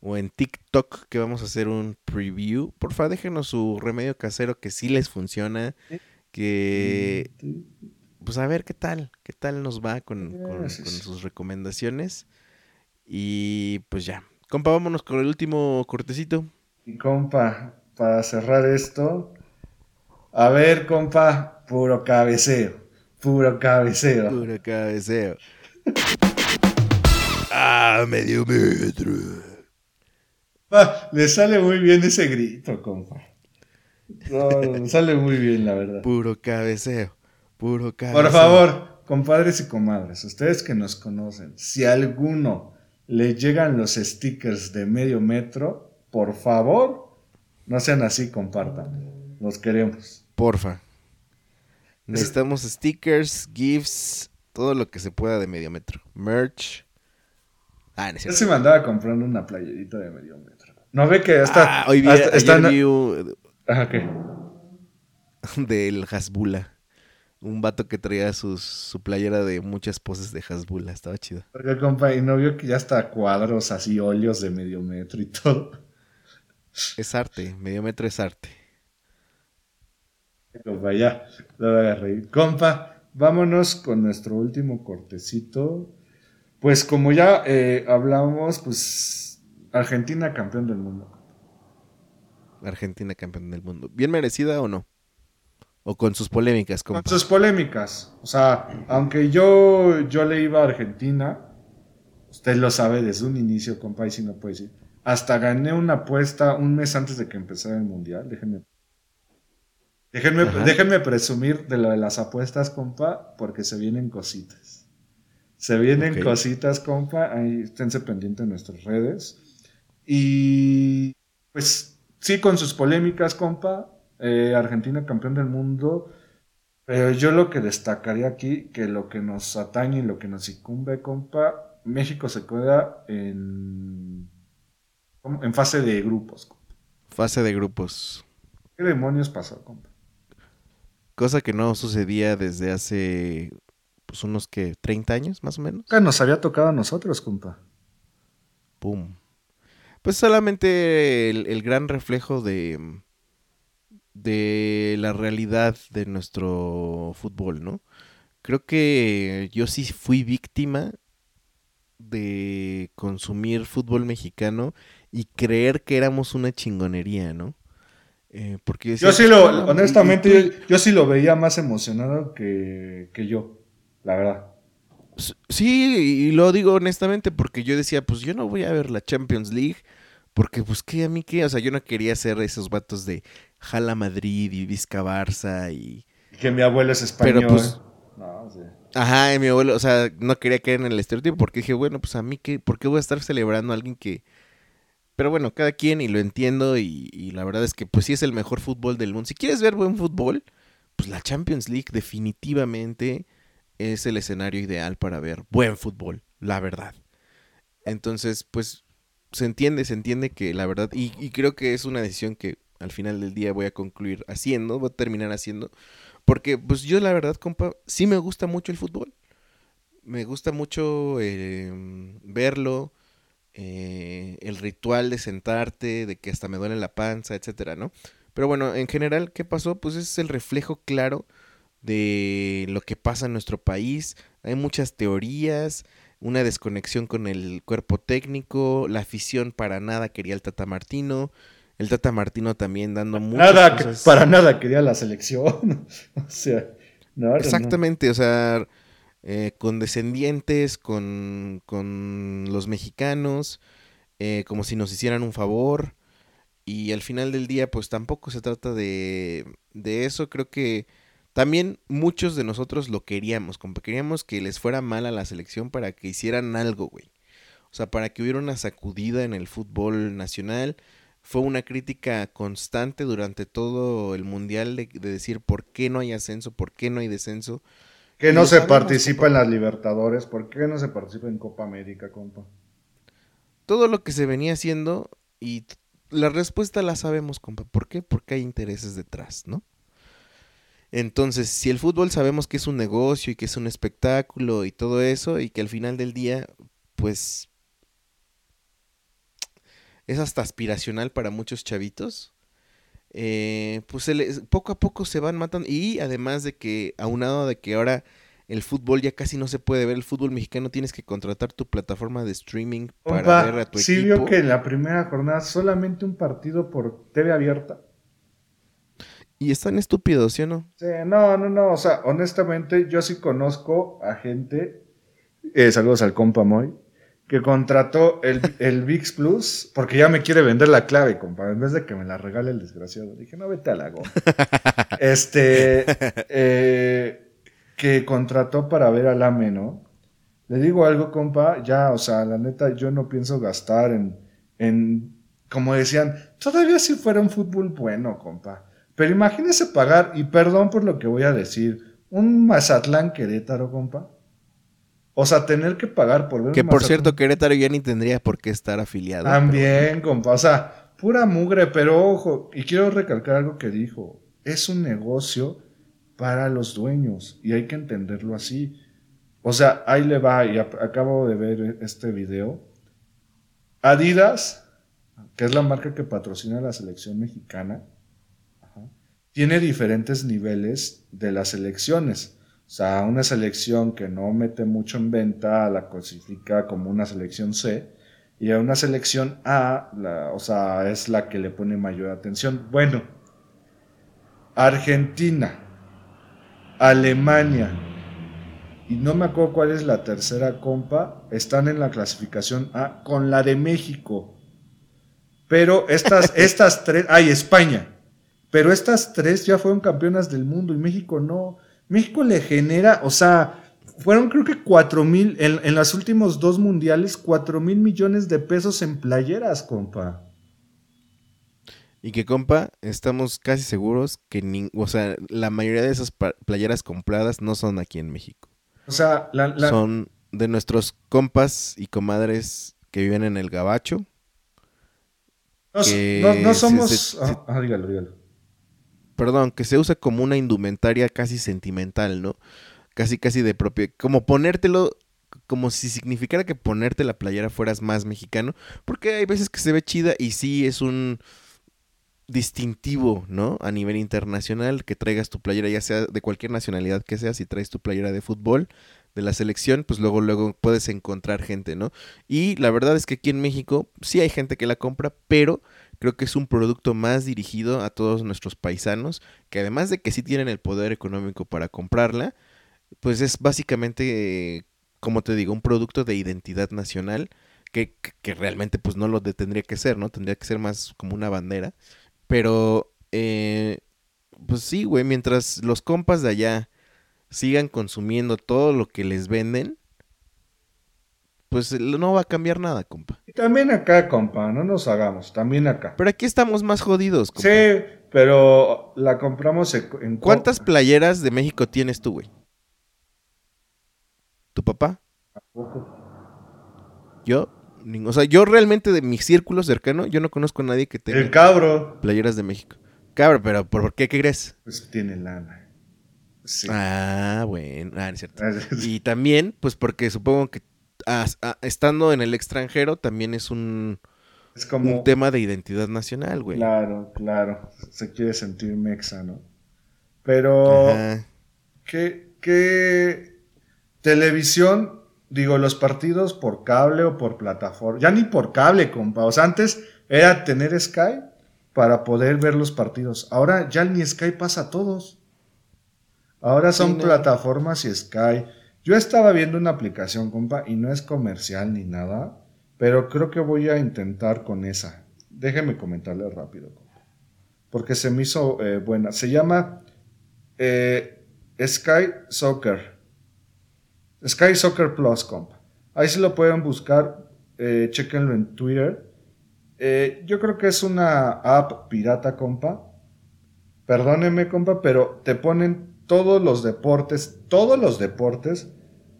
S2: o en TikTok, que vamos a hacer un preview. Porfa, déjenos su remedio casero que sí les funciona, que pues a ver qué tal, qué tal nos va con, con-
S3: Gracias.
S2: con sus recomendaciones. Y pues ya. Compa, vámonos con el último cortecito.
S3: Y compa, para cerrar esto, a ver, compa, puro cabeceo, puro cabeceo.
S2: Puro cabeceo. ah, medio metro.
S3: Ah, le sale muy bien ese grito, compa. No, le sale muy bien, la verdad.
S2: Puro cabeceo. Puro.
S3: Por favor, compadres y comadres, ustedes que nos conocen, si a alguno le llegan los stickers de medio metro, por favor, no sean así, compartan. Los queremos.
S2: Porfa. Necesitamos stickers, GIFs, todo lo que se pueda de medio metro. Merch. Ah,
S3: Yo sí me andaba comprando una playerita de medio metro. No ve que hasta.
S2: Ah, hoy vi,
S3: hasta-
S2: ayer vi un-
S3: ¿qué?
S2: del Hasbula. Un vato que traía sus, su playera de muchas poses de Hasbula. Estaba chido.
S3: Porque, compa, y no vio que ya hasta cuadros así, óleos de medio metro y todo.
S2: Es arte. Medio metro es arte.
S3: Compa, ya, lo voy a reír. Compa, vámonos con nuestro último cortecito. Pues como ya eh, hablamos, pues Argentina campeón del mundo.
S2: Argentina campeón del mundo. ¿Bien merecida o no? O con sus polémicas,
S3: Con
S2: compa.
S3: sus polémicas. O sea, aunque yo, yo le iba a Argentina, usted lo sabe desde un inicio, compa, y si no puede decir. Hasta gané una apuesta un mes antes de que empezara el mundial. Déjenme. Déjenme, déjenme presumir de lo de las apuestas, compa, porque se vienen cositas. Se vienen cositas, compa. Ahí esténse pendientes en nuestras redes. Y pues sí, con sus polémicas, compa. Eh, Argentina campeón del mundo. Pero yo lo que destacaría aquí, que lo que nos atañe y lo que nos incumbe, compa, México se queda en, en fase de grupos. compa.
S2: Fase de grupos.
S3: ¿Qué demonios pasó, compa?
S2: Cosa que no sucedía desde hace pues unos que 30 años más o menos.
S3: Nunca nos había tocado a nosotros, compa.
S2: Pum. Pues solamente el, el gran reflejo de, de la realidad de nuestro fútbol, ¿no? Creo que yo sí fui víctima de consumir fútbol mexicano y creer que éramos una chingonería, ¿no? Eh, porque
S3: Yo sí lo,
S2: ¿cómo?
S3: honestamente,
S2: Y-
S3: yo, yo sí lo veía más emocionado que, que yo, la verdad.
S2: Sí, y lo digo honestamente porque yo decía, pues yo no voy a ver la Champions League, porque pues qué a mí qué, o sea, yo no quería ser esos vatos de Jala Madrid y Vizca Barça y...
S3: Que mi abuelo es español.
S2: Pero, pues,
S3: No, sí.
S2: Ajá, y mi abuelo, o sea, no quería caer en el estereotipo porque dije, bueno, pues a mí qué, ¿por qué voy a estar celebrando a alguien que... Pero bueno, cada quien y lo entiendo y, y la verdad es que pues sí es el mejor fútbol del mundo. Si quieres ver buen fútbol, pues la Champions League definitivamente es el escenario ideal para ver buen fútbol, la verdad. Entonces, pues se entiende, se entiende que la verdad, y, y creo que es una decisión que al final del día voy a concluir haciendo, voy a terminar haciendo, porque pues yo la verdad, compa, sí me gusta mucho el fútbol. Me gusta mucho eh, verlo, eh, el ritual de sentarte, de que hasta me duele la panza, etcétera, ¿no? Pero bueno, en general, ¿qué pasó? Pues es el reflejo claro de lo que pasa en nuestro país. Hay muchas teorías, una desconexión con el cuerpo técnico, la afición para nada quería el Tata Martino, el Tata Martino también dando muchas
S3: Nada,
S2: cosas.
S3: para nada quería la selección. o sea, no, no, no.
S2: Exactamente, o sea, eh, condescendientes con, con los mexicanos, eh, como si nos hicieran un favor. Y al final del día, pues tampoco se trata de, de eso. Creo que también muchos de nosotros lo queríamos, como queríamos que les fuera mal a la selección para que hicieran algo, güey. O sea, para que hubiera una sacudida en el fútbol nacional. Fue una crítica constante durante todo el mundial de, de decir por qué no hay ascenso, por qué no hay descenso.
S3: Que no se participa en las Libertadores. ¿Por qué no se participa en Copa América, compa?
S2: Todo lo que se venía haciendo y la respuesta la sabemos, compa. ¿Por qué? Porque hay intereses detrás, ¿no? Entonces, si el fútbol sabemos que es un negocio y que es un espectáculo y todo eso, y que al final del día, pues, es hasta aspiracional para muchos chavitos, eh, pues se les- poco a poco se van matando. Y además de que, aunado de que ahora el fútbol ya casi no se puede ver, el fútbol mexicano tienes que contratar tu plataforma de streaming para ver a tu
S3: sí
S2: equipo.
S3: vio que en la primera jornada solamente un partido por TV abierta.
S2: Y están estúpidos, ¿sí o no?
S3: Sí, no, no, no. O sea, honestamente, yo sí conozco a gente. eh, saludos al compa Moy. Que contrató el, el VIX Plus. Porque ya me quiere vender la clave, compa. En vez de que me la regale el desgraciado. Dije, no, vete a la goma. este. eh, que contrató para ver al AME, ¿no? Le digo algo, compa. Ya, o sea, la neta, yo no pienso gastar en. en como decían, todavía si fuera un fútbol bueno, compa. Pero imagínese pagar, y perdón por lo que voy a decir, un Mazatlán Querétaro, compa. O sea, tener que pagar por ver
S2: Que
S3: un
S2: por cierto, Querétaro ya ni tendría por qué estar afiliado. pero
S3: También, compa. O sea, pura mugre, pero ojo, y quiero recalcar algo que dijo. Es un negocio para los dueños y hay que entenderlo así. O sea, ahí le va, y acabo de ver este video. Adidas, que es la marca que patrocina la selección mexicana, tiene diferentes niveles de las selecciones. O sea, una selección que no mete mucho en venta la clasifica como una selección C. Y a una selección A, la- o sea, es la que le pone mayor atención. Bueno, Argentina, Alemania, y no me acuerdo cuál es la tercera compa, están en la clasificación A con la de México. Pero estas, estas tres, ay, España. Pero estas tres ya fueron campeonas del mundo y México no. México le genera, o sea, fueron creo que cuatro mil, en, en los últimos dos mundiales, cuatro mil millones de pesos en playeras, compa.
S2: Y que, compa, estamos casi seguros que nin- o sea, la mayoría de esas playeras compradas no son aquí en México.
S3: O sea, la, la-
S2: Son de nuestros compas y comadres que viven en el Gabacho.
S3: no, somos...
S2: se- se-
S3: ah, ah, dígalo, dígalo.
S2: Perdón, que se usa como una indumentaria casi sentimental, ¿no? Casi, casi de propio. Como ponértelo, como si significara que ponerte la playera fueras más mexicano. Porque hay veces que se ve chida y sí es un distintivo, ¿no? A nivel internacional, que traigas tu playera, ya sea de cualquier nacionalidad que sea, si traes tu playera de fútbol de la selección, pues luego, luego puedes encontrar gente, ¿no? Y la verdad es que aquí en México sí hay gente que la compra, pero creo que es un producto más dirigido a todos nuestros paisanos, que además de que sí tienen el poder económico para comprarla, pues es básicamente, eh, como te digo, un producto de identidad nacional, que, que- realmente pues no lo tendría que ser, ¿no? Tendría que ser más como una bandera. Pero, eh, pues sí, güey, mientras los compas de allá sigan consumiendo todo lo que les venden, pues eh, no va a cambiar nada, compa.
S3: Y también acá, compa, no nos hagamos, también acá.
S2: Pero aquí estamos más jodidos, compa.
S3: Sí, pero la compramos en...
S2: ¿Cuántas playeras de México tienes tú, güey? ¿Tu papá? ¿Yo? Ning- O sea, yo realmente de mi círculo cercano, yo no conozco a nadie que tenga
S3: El cabro,
S2: playeras de México. Cabrón, pero ¿por qué? ¿Qué crees?
S3: pues tiene lana. Sí.
S2: Ah, bueno, ah, es cierto. Y también, pues porque supongo que a- estando en el extranjero también es un,
S3: Es como...
S2: un tema de identidad nacional, güey.
S3: Claro, claro. Se quiere sentir mexa, ¿no? Pero...
S2: Ajá.
S3: ¿Qué, qué televisión? Digo, los partidos por cable o por plataforma. Ya ni por cable, compa. O sea, antes era tener Sky para poder ver los partidos. Ahora ya ni Sky pasa a todos. Ahora son
S2: Sí, no.
S3: plataformas y Sky. Yo estaba viendo una aplicación, compa, y no es comercial ni nada, pero creo que voy a intentar con esa. Déjeme comentarle rápido, compa. Porque se me hizo eh, buena. Se llama eh, Sky Soccer. Sky Soccer Plus, compa. Ahí se lo pueden buscar. Eh, chequenlo en Twitter. Yo creo que es una app pirata, compa. Perdónenme, compa, pero te ponen todos los deportes, todos los deportes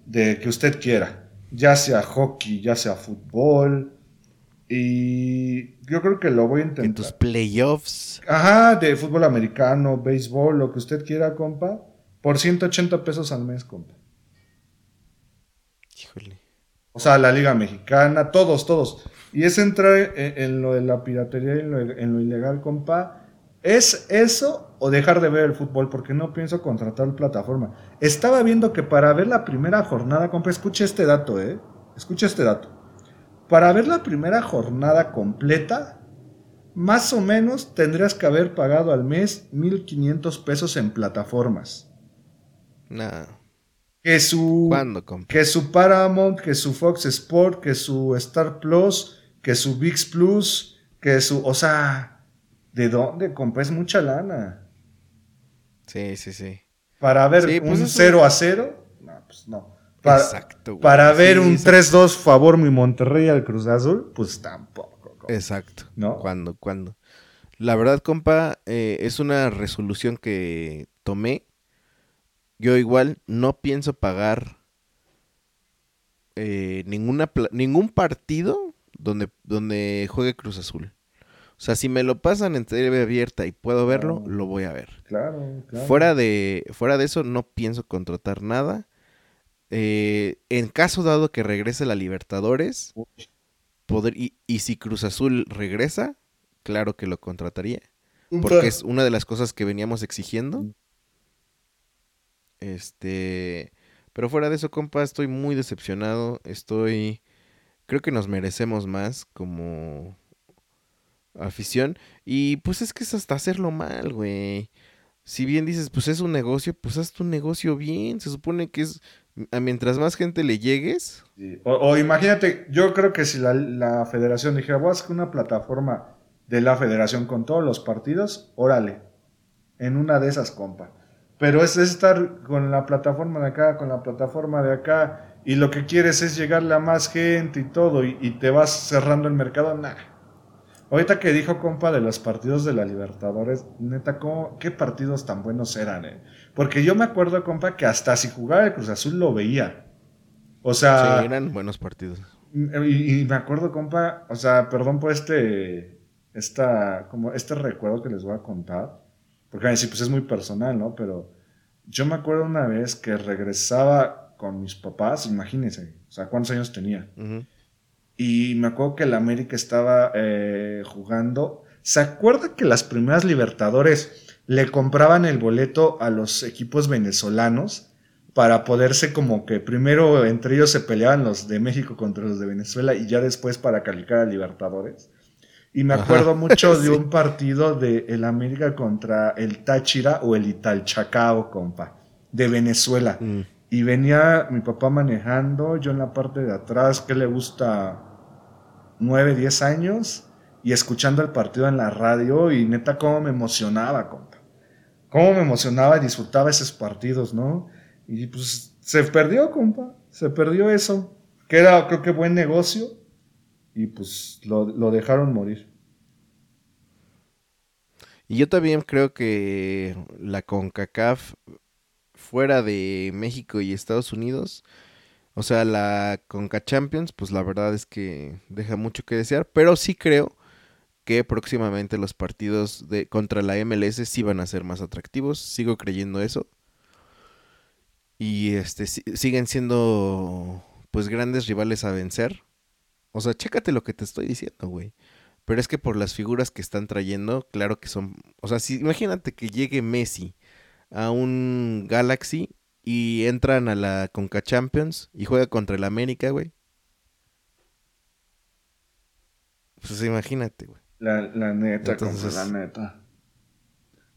S3: de que usted quiera. Ya sea hockey, ya sea fútbol. Y yo creo que lo voy a
S2: En
S3: intentar.
S2: tus playoffs.
S3: Ajá, de fútbol americano, béisbol, lo que usted quiera, compa. Por 180 pesos al mes, compa.
S2: Híjole.
S3: O sea, la Liga Mexicana, todos, todos. Y es entrar en, en lo de la piratería y en lo, en lo ilegal, compa. ¿Es eso o dejar de ver el fútbol? Porque no pienso contratar plataforma. Estaba viendo que para ver la primera jornada, compa, escuche este dato, ¿eh? Escuche este dato. Para ver la primera jornada completa, más o menos tendrías que haber pagado al mes 1.500 pesos en plataformas.
S2: Nah.
S3: Que su que su Paramount, que su Fox Sport, que su Star Plus, que su VIX Plus, que su, o sea, ¿de dónde compa? Es mucha lana.
S2: Sí, sí, sí.
S3: Para ver
S2: Sí, pues
S3: un
S2: eso-
S3: 0 a 0, no, pues no. Para,
S2: Exacto, güey.
S3: para ver
S2: Sí,
S3: un
S2: exacto.
S3: 3-2 favor mi Monterrey al Cruz Azul, pues tampoco. compa.
S2: Exacto.
S3: ¿No?
S2: ¿Cuándo? ¿Cuándo? La verdad, compa, eh, es una resolución que tomé. Yo igual no pienso pagar eh, ninguna ningún partido donde, donde juegue Cruz Azul. O sea, si me lo pasan en TV abierta y puedo verlo, lo voy a ver.
S3: Claro, claro.
S2: Fuera de, fuera de eso, no pienso contratar nada. Eh, en caso dado que regrese la Libertadores, poder, y, y si Cruz Azul regresa, claro que lo contrataría. Porque es una de las cosas que veníamos exigiendo. Este. Pero fuera de eso, compa, estoy muy decepcionado. Estoy. Creo que nos merecemos más como afición. Y pues es que es hasta hacerlo mal, güey. Si bien dices, pues es un negocio, pues haz tu negocio bien. Se supone que es. a Mientras más gente le llegues.
S3: O, o imagínate, yo creo que si la, federación dijera, voy a hacer una plataforma de la federación con todos los partidos, órale, en una de esas, compa. Pero es estar con la plataforma de acá, con la plataforma de acá, y lo que quieres es llegarle a más gente y todo, y, y te vas cerrando el mercado, nah. Ahorita que dijo, compa, de los partidos de la Libertadores, neta, ¿cómo, ¿qué partidos tan buenos eran, eh? Porque yo me acuerdo, compa, que hasta si jugaba el Cruz Azul lo veía. O sea,
S2: sí, eran buenos partidos.
S3: y, y me acuerdo, compa, o sea, perdón por este, esta, como este recuerdo que les voy a contar, porque van a decir, pues es muy personal, ¿no? Pero yo me acuerdo una vez que regresaba con mis papás, imagínense, o sea, cuántos años tenía. Y me acuerdo que el América estaba eh, jugando. ¿Se acuerda que las primeras Libertadores le compraban el boleto a los equipos venezolanos para poderse como que primero entre ellos se peleaban los de México contra los de Venezuela y ya después para calificar a Libertadores? Y me
S2: Ajá.
S3: acuerdo mucho de un partido de el América contra el Táchira o el Italchacao, compa, de Venezuela.
S2: Mm.
S3: Y venía mi papá manejando, yo en la parte de atrás, que le gusta 9, 10 años, y escuchando el partido en la radio, y neta, cómo me emocionaba, compa. Cómo me emocionaba y disfrutaba esos partidos, ¿no? Y pues se perdió, compa, se perdió eso, que era, creo que buen negocio, y pues lo, lo dejaron morir.
S2: Y yo también creo que la CONCACAF fuera de México y Estados Unidos, o sea, la CONCA Champions, pues la verdad es que deja mucho que desear, pero sí creo que próximamente los partidos de contra la MLS sí van a ser más atractivos, sigo creyendo eso. Y este si- siguen siendo pues grandes rivales a vencer. O sea, chécate lo que te estoy diciendo, güey. Pero es que por las figuras que están trayendo, claro que son. O sea, si imagínate que llegue Messi a un Galaxy y entran a la Conca Champions y juega contra el América, güey. Pues imagínate, güey.
S3: La, la neta,
S2: Entonces-
S3: la neta.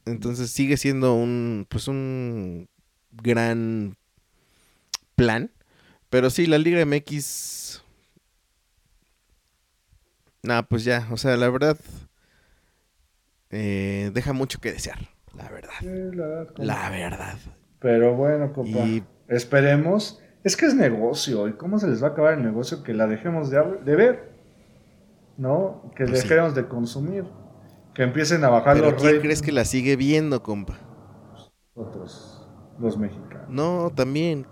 S2: Entonces sigue siendo un, pues un gran plan. Pero sí, la Liga MX... Nah, pues ya, o sea, la verdad... eh, deja mucho que desear, la verdad.
S3: Sí, la verdad.
S2: La verdad.
S3: Pero bueno, compa.
S2: Y-
S3: Esperemos. Es que es negocio. ¿Y cómo se les va a acabar el negocio que la dejemos de, de ver? ¿No? Que
S2: Pues sí.
S3: dejemos de consumir. Que empiecen a bajar
S2: Pero
S3: los
S2: ¿quién
S3: ratings.
S2: crees que la sigue viendo, compa?
S3: Nosotros, los mexicanos.
S2: No, también.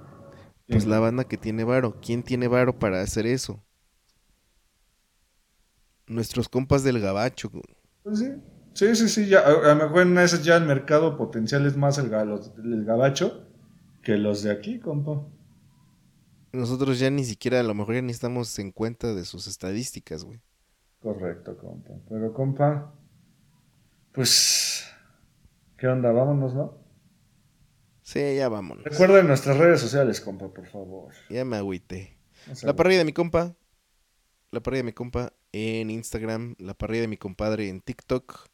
S2: Pues
S3: Sí.
S2: la banda que tiene varo. ¿Quién tiene varo para hacer eso? Nuestros compas del gabacho.
S3: Pues sí. Sí, sí, sí. Ya, a, lo mejor en ese ya el mercado potencial es más el, ga- los- el gabacho que los de aquí, compa.
S2: Nosotros ya ni siquiera, a lo mejor ya ni estamos en cuenta de sus estadísticas, güey.
S3: Correcto, compa. Pero, compa, pues, ¿qué onda? Vámonos, ¿no?
S2: Sí, ya vámonos.
S3: Recuerden nuestras redes sociales, compa, por favor.
S2: Ya me agüité. La parrilla de mi compa. La parrilla de mi compa en Instagram. La parrilla de mi compadre en TikTok.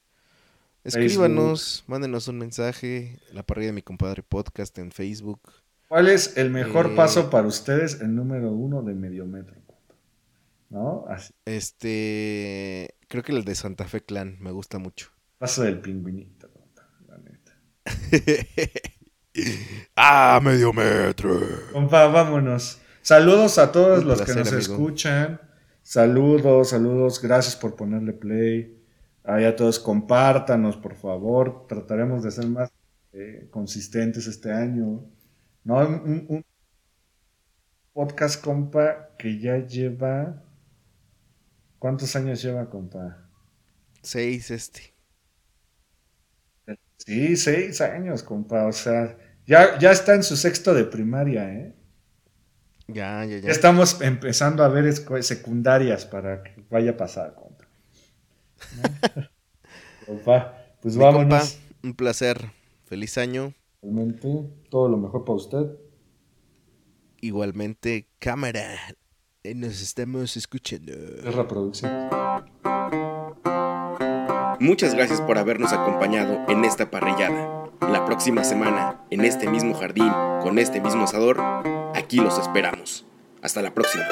S2: Escríbanos, mándenos un mensaje. La parrilla de mi compadre podcast en Facebook.
S3: ¿Cuál es el mejor
S2: Eh,
S3: paso para ustedes? El número uno de medio metro, compa. ¿No? Así.
S2: Este. Creo que el de Santa Fe Clan me gusta mucho.
S3: Paso del pingüinito. La neta.
S2: ¡Ah, medio metro!
S3: Compa, vámonos. Saludos a todos
S2: Un
S3: los
S2: placer,
S3: que nos
S2: amigo.
S3: escuchan. Saludos, saludos. Gracias por ponerle play. Ahí a todos, compártanos, por favor. Trataremos de ser más eh, consistentes este año. No, un, un podcast, compa, que ya lleva. ¿Cuántos años lleva, compa?
S2: Seis, este.
S3: Sí, seis años, compa. O sea, ya, ya está en su sexto de primaria, ¿eh?
S2: Ya, ya,
S3: Ya
S2: ya.
S3: estamos empezando a ver secundarias para que vaya a pasar, compa. Compa, pues
S2: Mi compa,
S3: vámonos.
S2: un placer. Feliz año.
S3: Realmente, todo lo mejor para usted.
S2: Igualmente, cámara. Eh, Nos estamos escuchando.
S3: Es reproducción.
S4: Muchas gracias por habernos acompañado en esta parrillada. La próxima semana, en este mismo jardín, con este mismo asador, aquí los esperamos. Hasta la próxima.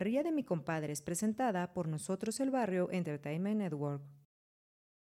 S1: Parrilla de mi compadre es presentada por Nosotros el Barrio Entertainment Network.